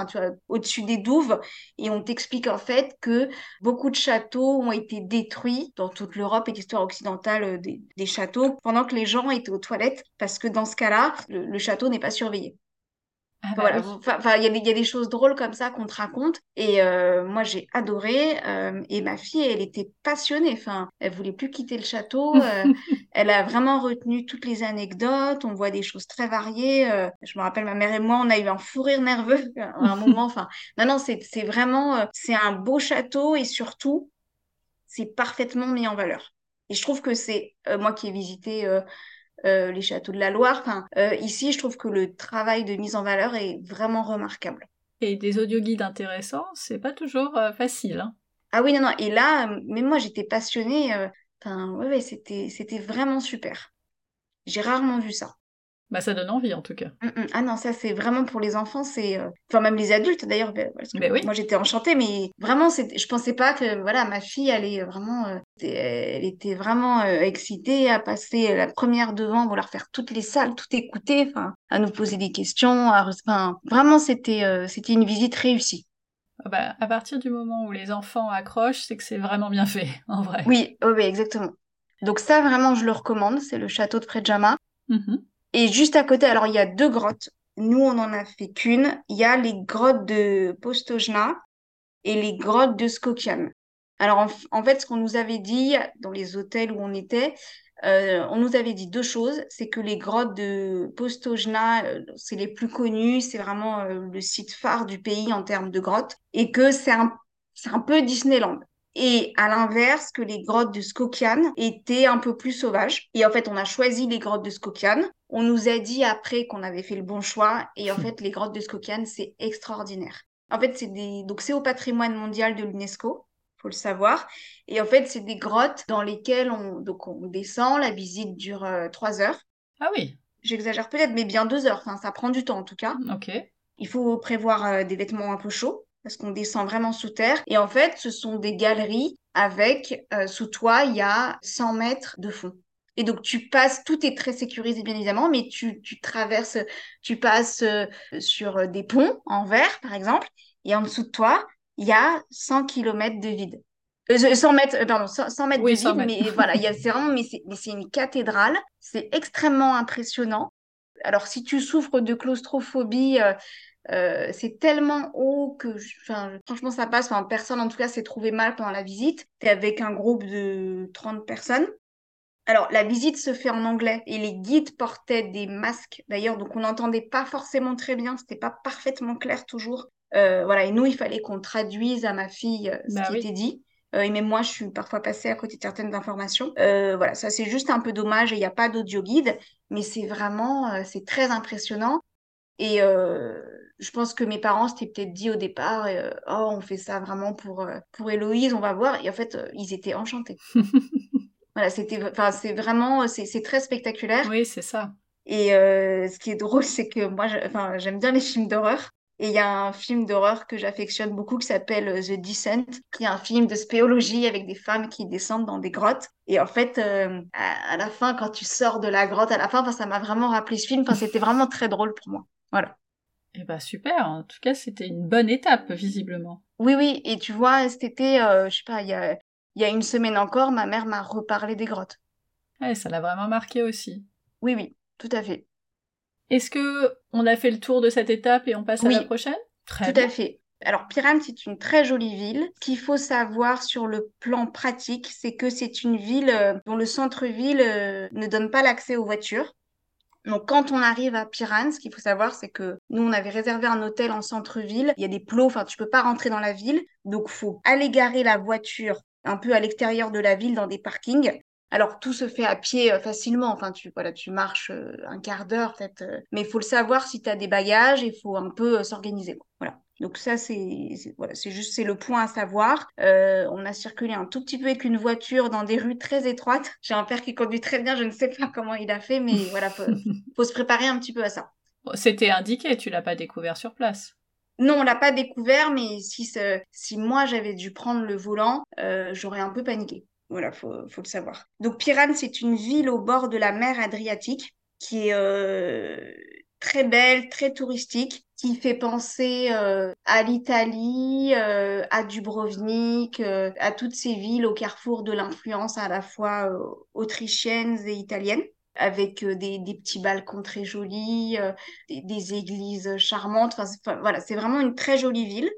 au-dessus des douves. Et on t'explique en fait que beaucoup de châteaux ont été détruits dans toute l'Europe et l'histoire occidentale euh, des, châteaux pendant que les gens étaient aux toilettes, parce que dans ce cas-là, le château n'est pas surveillé. Ah bah voilà, enfin, il y, a des choses drôles comme ça qu'on te raconte. Et euh, moi, j'ai adoré. Euh, et ma fille, elle était passionnée. Enfin, elle voulait plus quitter le château. Euh, Elle a vraiment retenu toutes les anecdotes. On voit des choses très variées. Je me rappelle, ma mère et moi, on a eu un fou rire nerveux à un moment. Enfin, non, non, c'est vraiment, c'est un beau château et surtout, c'est parfaitement mis en valeur. Et je trouve que c'est moi qui ai visité les châteaux de la Loire. Enfin, ici, je trouve que le travail de mise en valeur est vraiment remarquable. Et des audioguides intéressants, c'est pas toujours facile. Hein. Ah oui, non, non. Et là, même moi, j'étais passionnée. Enfin, ouais, c'était, c'était vraiment super. J'ai rarement vu ça. Bah, ça donne envie en tout cas. Mm, mm. Ah non, ça c'est vraiment pour les enfants, c'est euh, enfin même les adultes d'ailleurs. oui. Moi j'étais enchantée, mais vraiment je pensais pas que voilà ma fille elle vraiment, euh, elle était vraiment euh, excitée à passer la première devant, vouloir faire toutes les salles, tout écouter, enfin à nous poser des questions. Enfin vraiment c'était c'était une visite réussie. Ah bah, à partir du moment où les enfants accrochent, c'est que c'est vraiment bien fait, en vrai. Oui, oui, exactement. Donc ça, vraiment, je le recommande. C'est le château de Predjama. Mm-hmm. Et juste à côté, alors il y a deux grottes. Nous, on n'en a fait qu'une. Il y a les grottes de Postojna et les grottes de Skokian. Alors en, fait, ce qu'on nous avait dit dans les hôtels où on était, euh, on nous avait dit deux choses. C'est que les grottes de Postojna, euh, c'est les plus connues, c'est vraiment euh, le site phare du pays en termes de grottes, et que c'est un, c'est un peu Disneyland. Et à l'inverse, que les grottes de Skokian étaient un peu plus sauvages. Et en fait, on a choisi les grottes de Skokian. On nous a dit après qu'on avait fait le bon choix. Et en fait, les grottes de Skokian, c'est extraordinaire. En fait, c'est des... donc c'est au patrimoine mondial de l'UNESCO faut le savoir. Et en fait, c'est des grottes dans lesquelles on, donc on descend, la visite dure euh, trois heures. Ah oui. J'exagère peut-être, mais bien deux heures. Enfin, ça prend du temps en tout cas. Ok. Il faut prévoir euh, des vêtements un peu chauds parce qu'on descend vraiment sous terre. Et en fait, ce sont des galeries avec, euh, sous toi, il y a 100 mètres de fond. Et donc, tu passes, tout est très sécurisé, bien évidemment, mais tu, tu traverses, tu passes euh, sur des ponts en verre, par exemple, et en dessous de toi, il y a 100 km de vide. 100 euh, mètres, pardon, 100, mètres de vide, mais voilà, c'est vraiment, mais c'est une cathédrale, c'est extrêmement impressionnant. Alors, si tu souffres de claustrophobie, euh, c'est tellement haut que, franchement, ça passe. Enfin, personne, en tout cas, s'est trouvé mal pendant la visite. Tu es avec un groupe de 30 personnes. Alors, la visite se fait en anglais et les guides portaient des masques d'ailleurs, donc on n'entendait pas forcément très bien, c'était pas parfaitement clair toujours. Euh, voilà, et nous, il fallait qu'on traduise à ma fille euh, ce bah qui était dit. et même moi, je suis parfois passée à côté de certaines informations. voilà, ça c'est juste un peu dommage et il n'y a pas d'audio guide, mais c'est vraiment, c'est très impressionnant. Et je pense que mes parents s'étaient peut-être dit au départ, euh, oh, on fait ça vraiment pour, euh, pour Héloïse, on va voir. Et en fait, euh, ils étaient enchantés. voilà, c'était, enfin, c'est vraiment, c'est très spectaculaire. Oui, c'est ça. Et ce qui est drôle, c'est que moi, j'aime bien les films d'horreur. Et il y a un film d'horreur que j'affectionne beaucoup qui s'appelle The Descent, qui est un film de spéologie avec des femmes qui descendent dans des grottes. Et en fait, à, la fin, quand tu sors de la grotte, à la fin, ça m'a vraiment rappelé ce film. Enfin, c'était vraiment très drôle pour moi. Voilà. Eh ben super, en tout cas c'était une bonne étape visiblement. Oui, oui, et tu vois, cet été, euh, je sais pas, il y a, y a une semaine encore, ma mère m'a reparlé des grottes. Ouais, ça l'a vraiment marqué aussi. Oui, oui, tout à fait. Est-ce que on a fait le tour de cette étape et on passe à la prochaine? Très tout à fait. Alors, Piran, c'est une très jolie ville. Ce qu'il faut savoir sur le plan pratique, c'est que c'est une ville euh, dont le centre-ville euh, ne donne pas l'accès aux voitures. Donc quand on arrive à Piran, ce qu'il faut savoir, c'est que nous, on avait réservé un hôtel en centre-ville. Il y a des plots, enfin, tu peux pas rentrer dans la ville. Donc, faut aller garer la voiture un peu à l'extérieur de la ville dans des parkings. Alors tout se fait à pied euh, facilement, enfin tu voilà, tu marches euh, un quart d'heure peut-être, euh, mais il faut le savoir si tu as des bagages, il faut un peu s'organiser. Voilà. Donc ça, c'est voilà, c'est juste c'est le point à savoir. Euh, on a circulé un tout petit peu avec une voiture dans des rues très étroites. J'ai un père qui conduit très bien, je ne sais pas comment il a fait, mais voilà, faut, faut se préparer un petit peu à ça. C'était indiqué, tu l'as pas découvert sur place. Non, on l'a pas découvert, mais si si moi j'avais dû prendre le volant, euh, j'aurais un peu paniqué. Voilà, faut faut le savoir. Donc Piran, c'est une ville au bord de la mer Adriatique qui est euh, très belle, très touristique, qui fait penser euh, à l'Italie, euh, à Dubrovnik, euh, à toutes ces villes au carrefour de l'influence à la fois autrichienne et italienne avec des, petits balcons très jolis, des, églises charmantes. Enfin, voilà, c'est vraiment une très jolie ville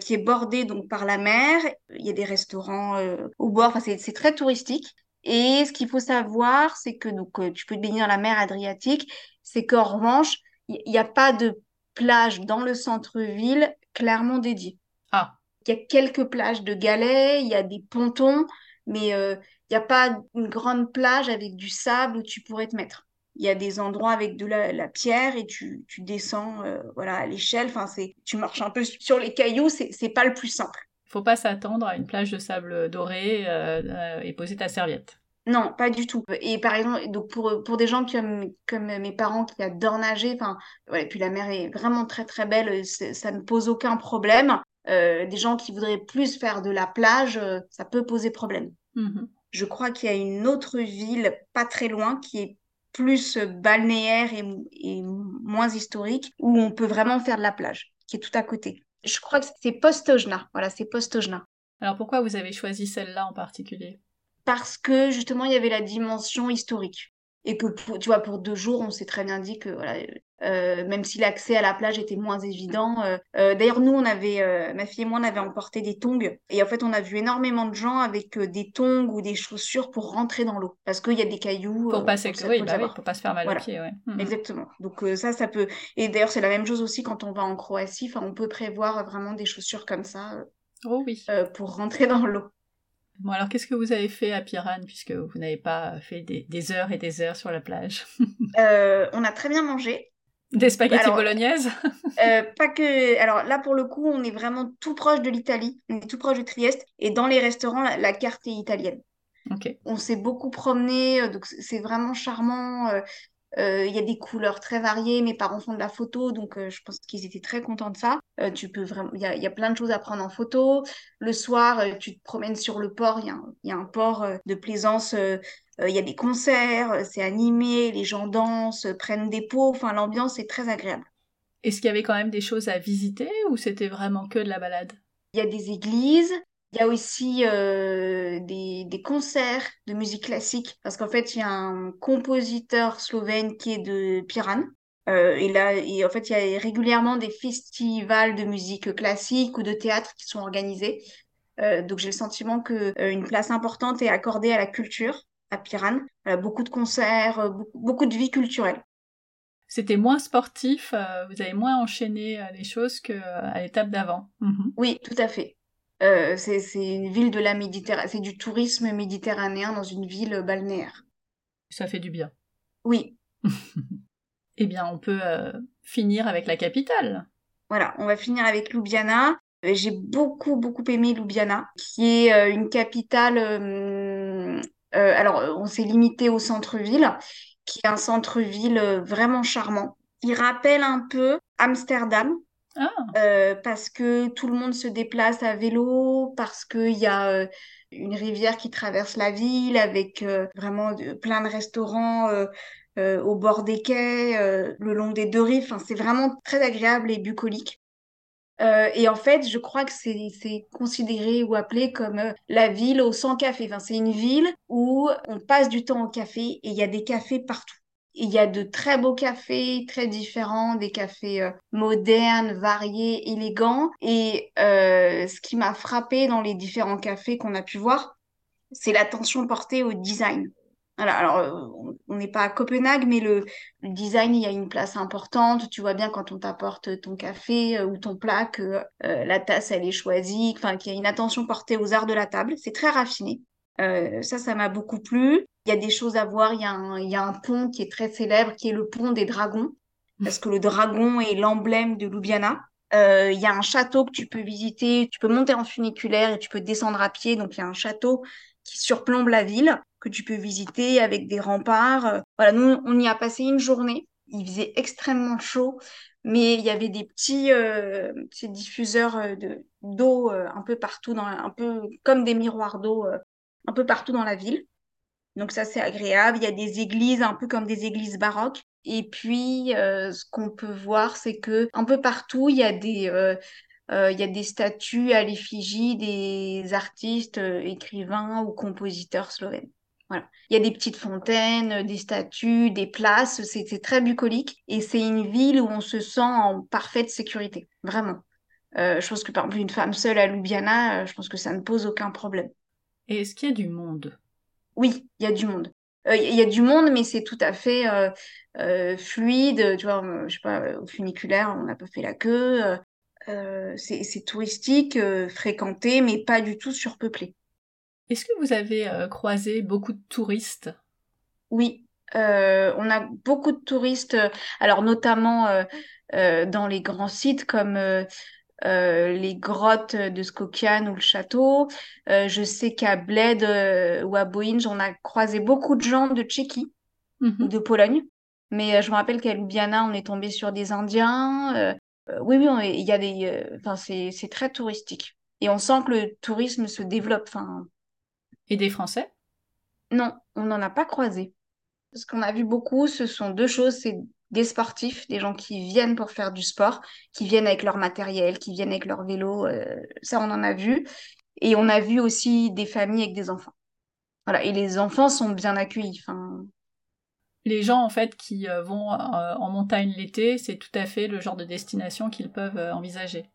qui est bordée donc par la mer. Il y a des restaurants au bord. Enfin, c'est très touristique. Et ce qu'il faut savoir, c'est que donc, tu peux te baigner dans la mer Adriatique, c'est qu'en revanche, il n'y a pas de plage dans le centre-ville clairement dédiée. Ah. Il y a quelques plages de galets, il y a des pontons, mais euh, il n'y a pas une grande plage avec du sable où tu pourrais te mettre. Il y a des endroits avec de la, pierre et tu, tu descends euh, voilà, à l'échelle. Enfin, tu marches un peu sur les cailloux, c'est pas le plus simple faut pas s'attendre à une plage de sable doré euh, et poser ta serviette. Non, pas du tout. Et par exemple, donc pour, pour des gens comme, comme mes parents qui adorent nager, enfin, voilà, puis la mer est vraiment très très belle, ça ne pose aucun problème. Euh, des gens qui voudraient plus faire de la plage, ça peut poser problème. Mhm. Je crois qu'il y a une autre ville pas très loin qui est plus balnéaire et, et moins historique, où on peut vraiment faire de la plage, qui est tout à côté. Je crois que c'est Postojna. Voilà, c'est Postojna. Alors pourquoi vous avez choisi celle-là en particulier? Parce que justement, il y avait la dimension historique. Et que, tu vois, pour deux jours, on s'est très bien dit que voilà, euh, même si l'accès à la plage était moins évident. Euh, euh, d'ailleurs, nous, on avait, ma fille et moi, on avait emporté des tongs. Et en fait, on a vu énormément de gens avec des tongs ou des chaussures pour rentrer dans l'eau. Parce qu'il y a des cailloux. Pour passer, oui, bah oui, pour pas se faire mal aux pieds, ouais. Mhm. Exactement. Donc ça, ça peut. Et d'ailleurs, c'est la même chose aussi quand on va en Croatie. Enfin, on peut prévoir vraiment des chaussures comme ça. Oh oui. pour rentrer dans l'eau. Bon, alors qu'est-ce que vous avez fait à Piran puisque vous n'avez pas fait des, heures et des heures sur la plage? On a très bien mangé. Des spaghettis bolognaises? euh, Pas que. Alors là, pour le coup, on est vraiment tout proche de l'Italie. On est tout proche de Trieste. Et dans les restaurants, la, carte est italienne. On s'est beaucoup promené, euh, donc c'est vraiment charmant. Euh, il y a des couleurs très variées. Mes parents font de la photo, donc je pense qu'ils étaient très contents de ça. tu peux vraiment, il y a, y a, plein de choses à prendre en photo. Le soir, tu te promènes sur le port. Il y, y, a un port de plaisance il y a des concerts, c'est animé, les gens dansent, prennent des pots, enfin l'ambiance est très agréable. Est-ce qu'il y avait quand même des choses à visiter ou c'était vraiment que de la balade? Il y a des églises, il y a aussi euh, des, des, concerts de musique classique, parce qu'en fait, il y a un compositeur slovène qui est de Piran. Euh, et là, et en fait, il y a régulièrement des festivals de musique classique ou de théâtre qui sont organisés. Euh, donc, j'ai le sentiment qu'une place importante est accordée à la culture à Piran. beaucoup de concerts, beaucoup, de vie culturelle. C'était moins sportif, euh, vous avez moins enchaîné euh, les choses qu'à l'étape d'avant. Mhm. Oui, tout à fait. C'est une ville de la Méditerranée, c'est du tourisme méditerranéen dans une ville balnéaire. Ça fait du bien. Oui. eh bien, on peut finir avec la capitale. Voilà, on va finir avec Ljubljana. J'ai beaucoup, beaucoup aimé Ljubljana, qui est une capitale euh, alors, euh, on s'est limité au centre-ville, qui est un centre-ville euh, vraiment charmant. Il rappelle un peu Amsterdam, ah. parce que tout le monde se déplace à vélo, parce qu'il y a une rivière qui traverse la ville avec vraiment plein de restaurants au bord des quais, le long des deux rives. c'est vraiment très agréable et bucolique. Euh, et en fait, je crois que c'est considéré ou appelé comme euh, la ville au 100 cafés. Enfin, c'est une ville où on passe du temps au café et il y a des cafés partout. Il y a de très beaux cafés, très différents, des cafés euh, modernes, variés, élégants. Et ce qui m'a frappé dans les différents cafés qu'on a pu voir, c'est l'attention portée au design alors euh, on n'est pas à Copenhague, mais le, design, il y a une place importante. Tu vois bien quand on t'apporte ton café euh, ou ton plat que euh, la tasse, elle est choisie, qu'il y a une attention portée aux arts de la table. C'est très raffiné. ça, ça m'a beaucoup plu. Il y a des choses à voir. Il y, a un, pont qui est très célèbre, qui est le pont des dragons, parce que le dragon est l'emblème de Ljubljana. Il y a un château que tu peux visiter. Tu peux monter en funiculaire et tu peux descendre à pied. Donc, il y a un château qui surplombe la ville que tu peux visiter avec des remparts. Voilà, nous, on y a passé une journée. Il faisait extrêmement chaud, mais il y avait des petits, euh, diffuseurs euh, d'eau euh, un peu partout, dans, un peu comme des miroirs d'eau un peu partout dans la ville. Donc ça, c'est agréable. Il y a des églises, un peu comme des églises baroques. Et puis, ce qu'on peut voir, c'est que un peu partout, il y a des, il y a des statues à l'effigie des artistes, écrivains ou compositeurs slovènes. Voilà. Il y a des petites fontaines, euh, des statues, des places, c'est très bucolique et c'est une ville où on se sent en parfaite sécurité, vraiment. Euh, je pense que par exemple une femme seule à Ljubljana, euh, je pense que ça ne pose aucun problème. Et est-ce qu'il y a du monde? Oui, il y a du monde. Il y a du monde, mais c'est tout à fait fluide. Tu vois, je sais pas, au funiculaire, on n'a pas fait la queue. c'est touristique, fréquenté, mais pas du tout surpeuplé. Est-ce que vous avez croisé beaucoup de touristes? Oui, on a beaucoup de touristes, alors notamment dans les grands sites comme euh, les grottes de Skokian ou le château. Euh, je sais qu'à Bled euh, ou à Boinj, on a croisé beaucoup de gens de Tchéquie ou mhm. de Pologne. Mais je me rappelle qu'à Ljubljana, on est tombé sur des Indiens. oui, oui, il y a des. Enfin, c'est très touristique. Et on sent que le tourisme se développe. Et des Français? Non, on n'en a pas croisé. Ce qu'on a vu beaucoup, ce sont deux choses. C'est des sportifs, des gens qui viennent pour faire du sport, qui viennent avec leur matériel, qui viennent avec leur vélo. Euh, ça, on en a vu. Et on a vu aussi des familles avec des enfants. Voilà. Et les enfants sont bien accueillis. Les gens, en fait, qui euh, vont euh, en montagne l'été, c'est tout à fait le genre de destination qu'ils peuvent envisager.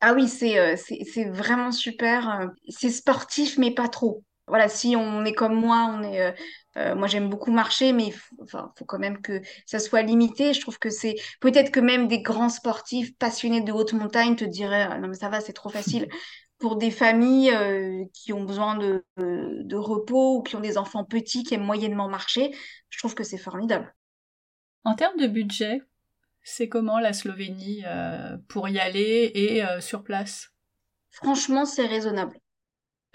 Ah oui, c'est c'est vraiment super. C'est sportif, mais pas trop voilà, si on est comme moi, on est, euh, euh, moi j'aime beaucoup marcher, mais il faut, enfin, faut quand même que ça soit limité. Je trouve que c'est peut-être que même des grands sportifs passionnés de haute montagne te diraient ah, non mais ça va, c'est trop facile. Pour des familles euh, qui ont besoin de, de, repos ou qui ont des enfants petits qui aiment moyennement marcher, je trouve que c'est formidable. En termes de budget, c'est comment la Slovénie pour y aller et sur place? Franchement, c'est raisonnable.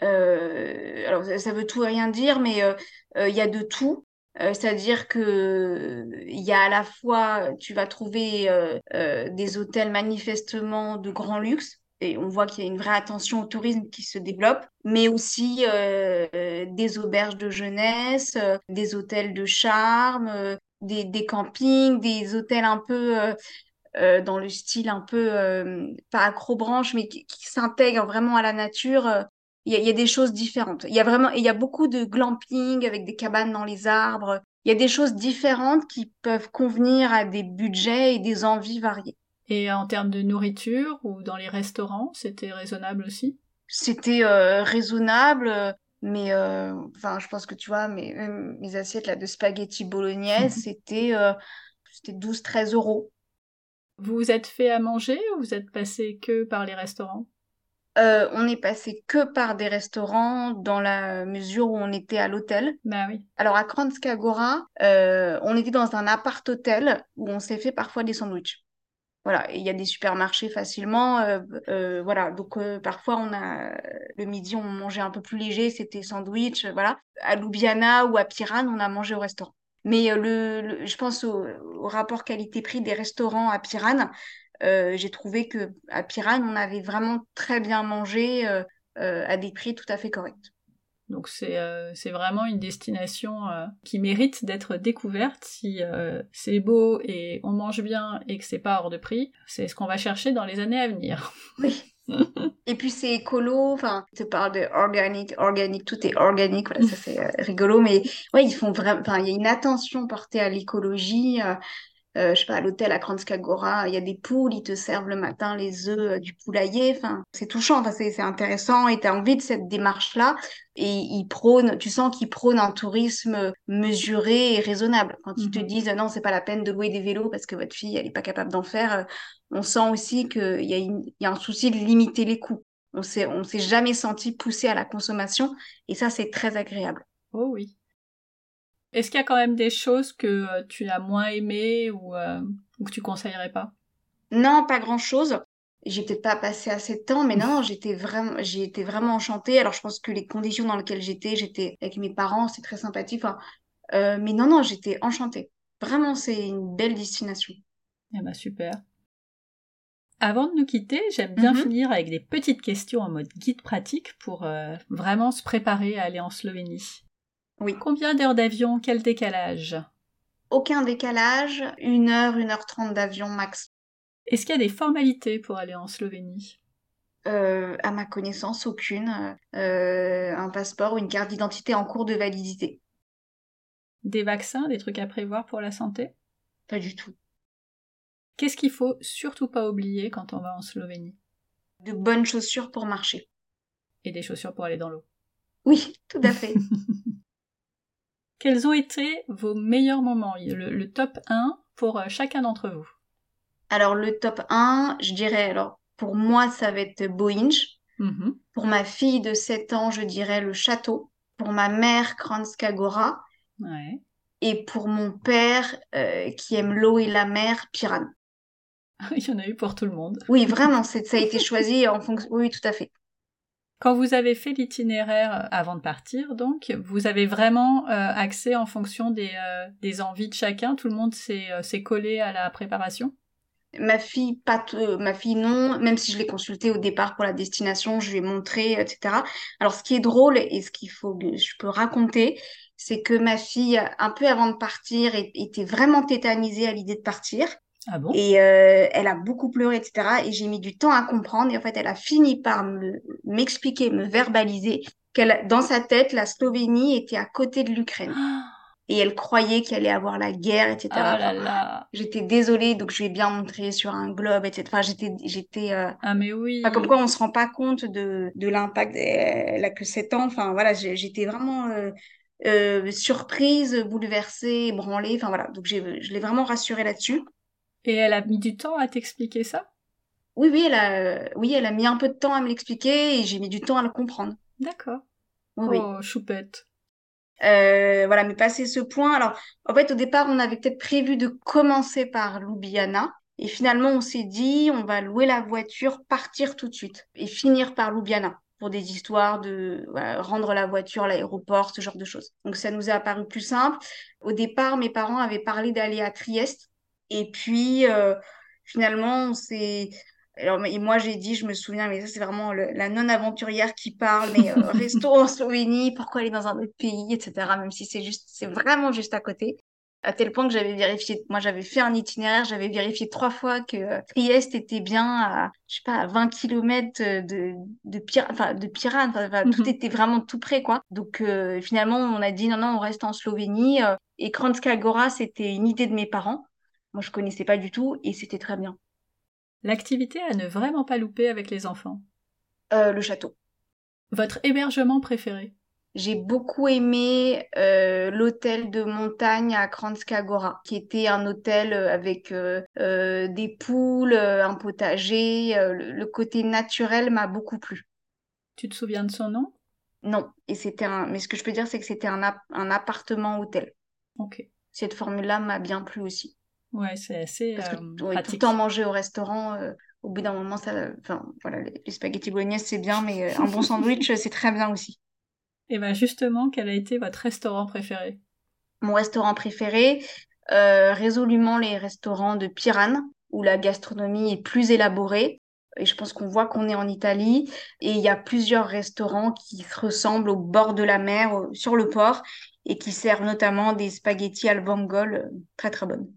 Euh, alors ça, veut tout et rien dire, mais euh, euh, il y a de tout. C'est-à-dire que il y a à la fois, tu vas trouver des hôtels manifestement de grand luxe, et on voit qu'il y a une vraie attention au tourisme qui se développe, mais aussi des auberges de jeunesse, des hôtels de charme, des, campings, des hôtels un peu dans le style un peu pas acrobranche, mais qui s'intègrent vraiment à la nature il y, a des choses différentes. Il y a vraiment, il y a beaucoup de glamping avec des cabanes dans les arbres. Il y a des choses différentes qui peuvent convenir à des budgets et des envies variées. Et en termes de nourriture ou dans les restaurants, c'était raisonnable aussi? C'était euh, raisonnable, mais euh, enfin, je pense que tu vois, mes, mes assiettes là, de spaghetti bolognaise, c'était euh, c'était 12-13 euros. Vous vous êtes fait à manger ou vous êtes passé que par les restaurants? Euh, on n'est passé que par des restaurants dans la mesure où on était à l'hôtel. Bah oui. Alors à Kranjska Gora, euh, on était dans un appart-hôtel où on s'est fait parfois des sandwichs. Voilà, il y a des supermarchés facilement. Euh, voilà, donc parfois on a le midi on mangeait un peu plus léger, c'était sandwich. Voilà, à Ljubljana ou à Piran, on a mangé au restaurant. Mais le, je pense au, au rapport qualité-prix des restaurants à Piran, euh, j'ai trouvé que à Piran, on avait vraiment très bien mangé euh, euh, à des prix tout à fait corrects. Donc c'est c'est vraiment une destination qui mérite d'être découverte si c'est beau et on mange bien et que c'est pas hors de prix. C'est ce qu'on va chercher dans les années à venir. Oui. et puis c'est écolo, enfin, tu parles de organique, organique, tout est organique, voilà, ça c'est rigolo, mais ouais, ils font vraiment, enfin, il y a une attention portée à l'écologie. Euh, je sais pas, à l'hôtel à Kranjska Gora, il y a des poules, ils te servent le matin les œufs euh, du poulailler. Enfin, c'est touchant, enfin, c'est intéressant et tu as envie de cette démarche-là. Et ils prônent, tu sens qu'ils prônent un tourisme mesuré et raisonnable. Quand ils te mhm. disent non, c'est pas la peine de louer des vélos parce que votre fille, elle est pas capable d'en faire, euh, on sent aussi qu'il y, a y a un souci de limiter les coûts. On s'est, on s'est jamais senti poussé à la consommation et ça, c'est très agréable. Oh oui. Est-ce qu'il y a quand même des choses que euh, tu as moins aimées ou, euh, ou que tu conseillerais pas? Non, pas grand-chose. J'ai peut-être pas passé assez de temps, mais non, j'étais vraiment, j'ai été vraiment enchantée. Alors, je pense que les conditions dans lesquelles j'étais, j'étais avec mes parents, c'est très sympathique. Euh, mais non, non, j'étais enchantée. Vraiment, c'est une belle destination. Eh ben, super. Avant de nous quitter, j'aime bien mhm. finir avec des petites questions en mode guide pratique pour vraiment se préparer à aller en Slovénie. Oui. Combien d'heures d'avion Quel décalage? Aucun décalage, une heure, une heure trente d'avion max. Est-ce qu'il y a des formalités pour aller en Slovénie? Euh, À ma connaissance, aucune. Euh, un passeport ou une carte d'identité en cours de validité. Des vaccins, des trucs à prévoir pour la santé? Pas du tout. Qu'est-ce qu'il faut surtout pas oublier quand on va en Slovénie? De bonnes chaussures pour marcher. Et des chaussures pour aller dans l'eau. Oui, tout à fait. quels ont été vos meilleurs moments, le, top 1 pour chacun d'entre vous? Alors le top 1, je dirais, alors pour moi, ça va être Boinj. Mm-hmm. Pour ma fille de 7 ans, je dirais le château. Pour ma mère, Kranskagora. Ouais. Et pour mon père, euh, qui aime l'eau et la mer, Piran. Il y en a eu pour tout le monde. Oui, vraiment, ça a été choisi en fonction. Oui, tout à fait. Quand vous avez fait l'itinéraire euh, avant de partir, donc, vous avez vraiment euh, accès en fonction des, des, envies de chacun Tout le monde s'est collé à la préparation? Ma fille, pas ma fille non, même si je l'ai consultée au départ pour la destination, je lui ai montré, etc. Alors, ce qui est drôle et ce qu'il faut que je peux raconter, c'est que ma fille, un peu avant de partir, était vraiment tétanisée à l'idée de partir. Ah bon? Et euh, elle a beaucoup pleuré, etc. Et j'ai mis du temps à comprendre. Et en fait, elle a fini par m'expliquer, me, verbaliser qu'elle, dans sa tête, la Slovénie était à côté de l'Ukraine. Ah et elle croyait qu'il allait avoir la guerre, etc. Oh j'étais désolée, donc je lui ai bien montré sur un globe, etc. Enfin, j'étais, j'étais. Euh, ah mais oui. comme quoi, on se rend pas compte de, de l'impact. Elle a que 7 ans. Enfin voilà, j'étais vraiment euh, euh, surprise, bouleversée, ébranlée. Enfin voilà, donc je l'ai vraiment rassurée là-dessus. Et elle a mis du temps à t'expliquer ça? Oui, oui, elle a, oui, elle a mis un peu de temps à me l'expliquer et j'ai mis du temps à le comprendre. D'accord. Oui, oh, choupette. Euh, voilà, mais passer ce point. Alors, en fait, au départ, on avait peut-être prévu de commencer par Ljubljana. Et finalement, on s'est dit, on va louer la voiture, partir tout de suite et finir par Ljubljana pour des histoires de rendre la voiture à l'aéroport, ce genre de choses. Donc, ça nous a apparu plus simple. Au départ, mes parents avaient parlé d'aller à Trieste. Et puis, euh, finalement, on s'est alors, et moi, j'ai dit, je me souviens, mais ça, c'est vraiment la non-aventurière qui parle, mais euh, resto en Slovénie, pourquoi aller dans un autre pays, etc. Même si c'est juste, c'est vraiment juste à côté. À tel point que j'avais vérifié, moi, j'avais fait un itinéraire, j'avais vérifié trois fois que euh, Trieste était bien à, je sais pas, à 20 km de, de, Pir enfin, de Piran. tout était vraiment tout près, quoi. Donc, euh, finalement, on a dit, non, non, on reste en Slovénie. et Kranjska Gora, c'était une idée de mes parents. Moi, je connaissais pas du tout et c'était très bien. L'activité à ne vraiment pas louper avec les enfants. Euh, le château. Votre hébergement préféré J'ai beaucoup aimé euh, l'hôtel de montagne à Kranjska Gora, qui était un hôtel euh, avec des poules, un potager. Le, côté naturel m'a beaucoup plu. Tu te souviens de son nom? Non, et c'était un. Mais ce que je peux dire, c'est que c'était un, un appartement hôtel. Ok. Cette formule-là m'a bien plu aussi. Ouais, c'est assez Parce que, euh, tout le temps manger au restaurant, euh, au bout d'un moment, ça, enfin, voilà, les, spaghettis bolognaises, c'est bien, mais euh, un bon sandwich, c'est très bien aussi. Et bien justement, quel a été votre restaurant préféré? Mon restaurant préféré, résolument les restaurants de Piran, où la gastronomie est plus élaborée. Et je pense qu'on voit qu'on est en Italie. Et il y a plusieurs restaurants qui se ressemblent au bord de la mer, sur le port, et qui servent notamment des spaghettis al vongole très très bonnes.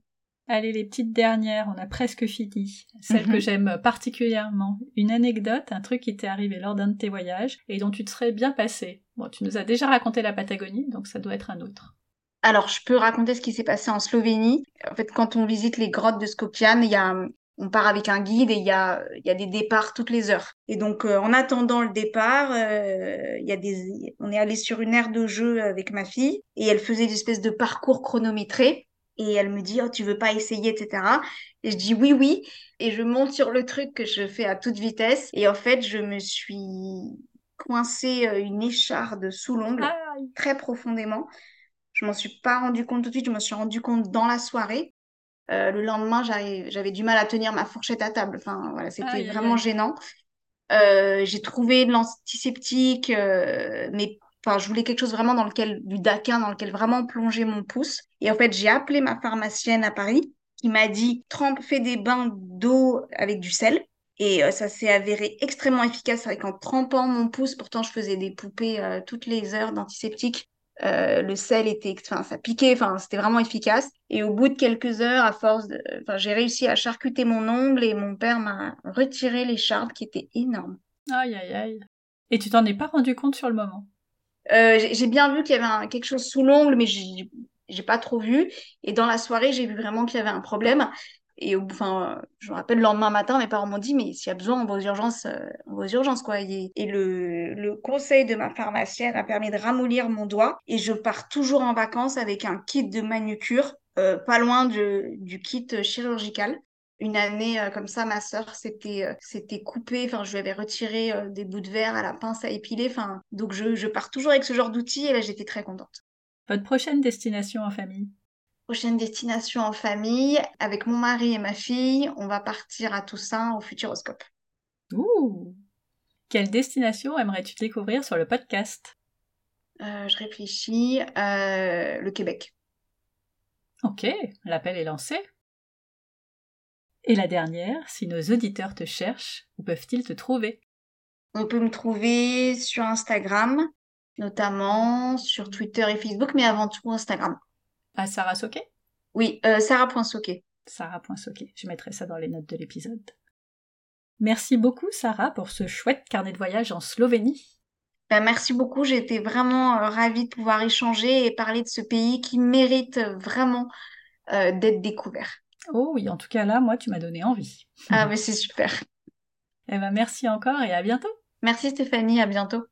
Allez, les petites dernières, on a presque fini. Celle que mhm. j'aime particulièrement. Une anecdote, un truc qui t'est arrivé lors d'un de tes voyages et dont tu te serais bien passé. Bon, tu nous as déjà raconté la Patagonie, donc ça doit être un autre. Alors, je peux raconter ce qui s'est passé en Slovénie. En fait, quand on visite les grottes de Skopjan, il y a, on part avec un guide et il y a, il y a des départs toutes les heures. Et donc, euh, en attendant le départ, euh, il y a des, on est allé sur une aire de jeu avec ma fille et elle faisait des espèces de parcours chronométrés. Et elle me dit, oh, tu veux pas essayer, etc. Et je dis oui, oui. Et je monte sur le truc que je fais à toute vitesse. Et en fait, je me suis coincée euh, une écharde sous l'ongle très profondément. Je m'en suis pas rendu compte tout de suite. Je me suis rendu compte dans la soirée. Euh, le lendemain, j'avais du mal à tenir ma fourchette à table. Enfin, voilà, c'était vraiment gênant. Euh, j'ai trouvé de l'antiseptique, mais Enfin, je voulais quelque chose vraiment dans lequel, du daquin, dans lequel vraiment plonger mon pouce. Et en fait, j'ai appelé ma pharmacienne à Paris qui m'a dit trempe, fais des bains d'eau avec du sel. Et euh, ça s'est avéré extrêmement efficace avec en trempant mon pouce. Pourtant, je faisais des poupées euh, toutes les heures d'antiseptique. Euh, le sel était, enfin, ça piquait, enfin, c'était vraiment efficace. Et au bout de quelques heures, à force de, enfin, j'ai réussi à charcuter mon ongle et mon père m'a retiré l'écharpe qui était énorme. Aïe, aïe, aïe. Et tu t'en es pas rendu compte sur le moment? J'ai bien vu qu'il y avait quelque chose sous l'ongle, mais j'ai pas trop vu. Et dans la soirée, j'ai vu vraiment qu'il y avait un problème. Et enfin, je me rappelle le lendemain matin, mes parents m'ont dit, mais s'il y a besoin, on va aux urgences, euh, on va aux urgences, quoi. Et, et le, le conseil de ma pharmacienne a permis de ramollir mon doigt. Et je pars toujours en vacances avec un kit de manucure, euh, pas loin de, du kit chirurgical. Une année euh, comme ça, ma sœur s'était euh, s'était coupée, enfin, je lui avais retiré euh, des bouts de verre à la pince à épiler. Enfin, donc je, je pars toujours avec ce genre d'outils et là, j'étais très contente. Votre prochaine destination en famille? Prochaine destination en famille, avec mon mari et ma fille, on va partir à Toussaint au Futuroscope. Ouh Quelle destination aimerais-tu découvrir sur le podcast? Je réfléchis. le Québec. Ok, l'appel est lancé. Et la dernière, si nos auditeurs te cherchent, où peuvent-ils te trouver? On peut me trouver sur Instagram, notamment sur Twitter et Facebook, mais avant tout Instagram. À Sarah Soquet? Oui, euh, sarah.soquet. Sarah.soquet, je mettrai ça dans les notes de l'épisode. Merci beaucoup Sarah pour ce chouette carnet de voyage en Slovénie. Ben, merci beaucoup, j'ai été vraiment euh, ravie de pouvoir échanger et parler de ce pays qui mérite vraiment euh, d'être découvert. Oh oui, en tout cas là, moi, tu m'as donné envie. Ah, mais c'est super. Eh ben, merci encore et à bientôt. Merci Stéphanie, à bientôt.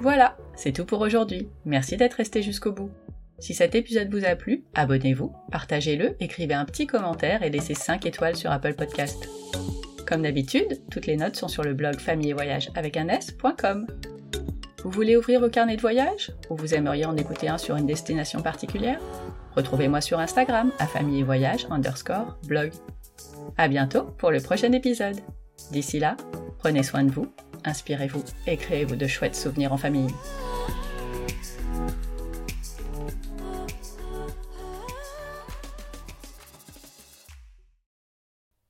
Voilà, c'est tout pour aujourd'hui. Merci d'être resté jusqu'au bout. Si cet épisode vous a plu, abonnez-vous, partagez-le, écrivez un petit commentaire et laissez 5 étoiles sur Apple Podcast. Comme d'habitude, toutes les notes sont sur le blog famille et voyage avec un s.com. Vous voulez ouvrir vos carnets de voyage Ou vous aimeriez en écouter un sur une destination particulière? Retrouvez-moi sur Instagram à famille et voyage underscore blog. À bientôt pour le prochain épisode. D'ici là, prenez soin de vous, inspirez-vous et créez-vous de chouettes souvenirs en famille.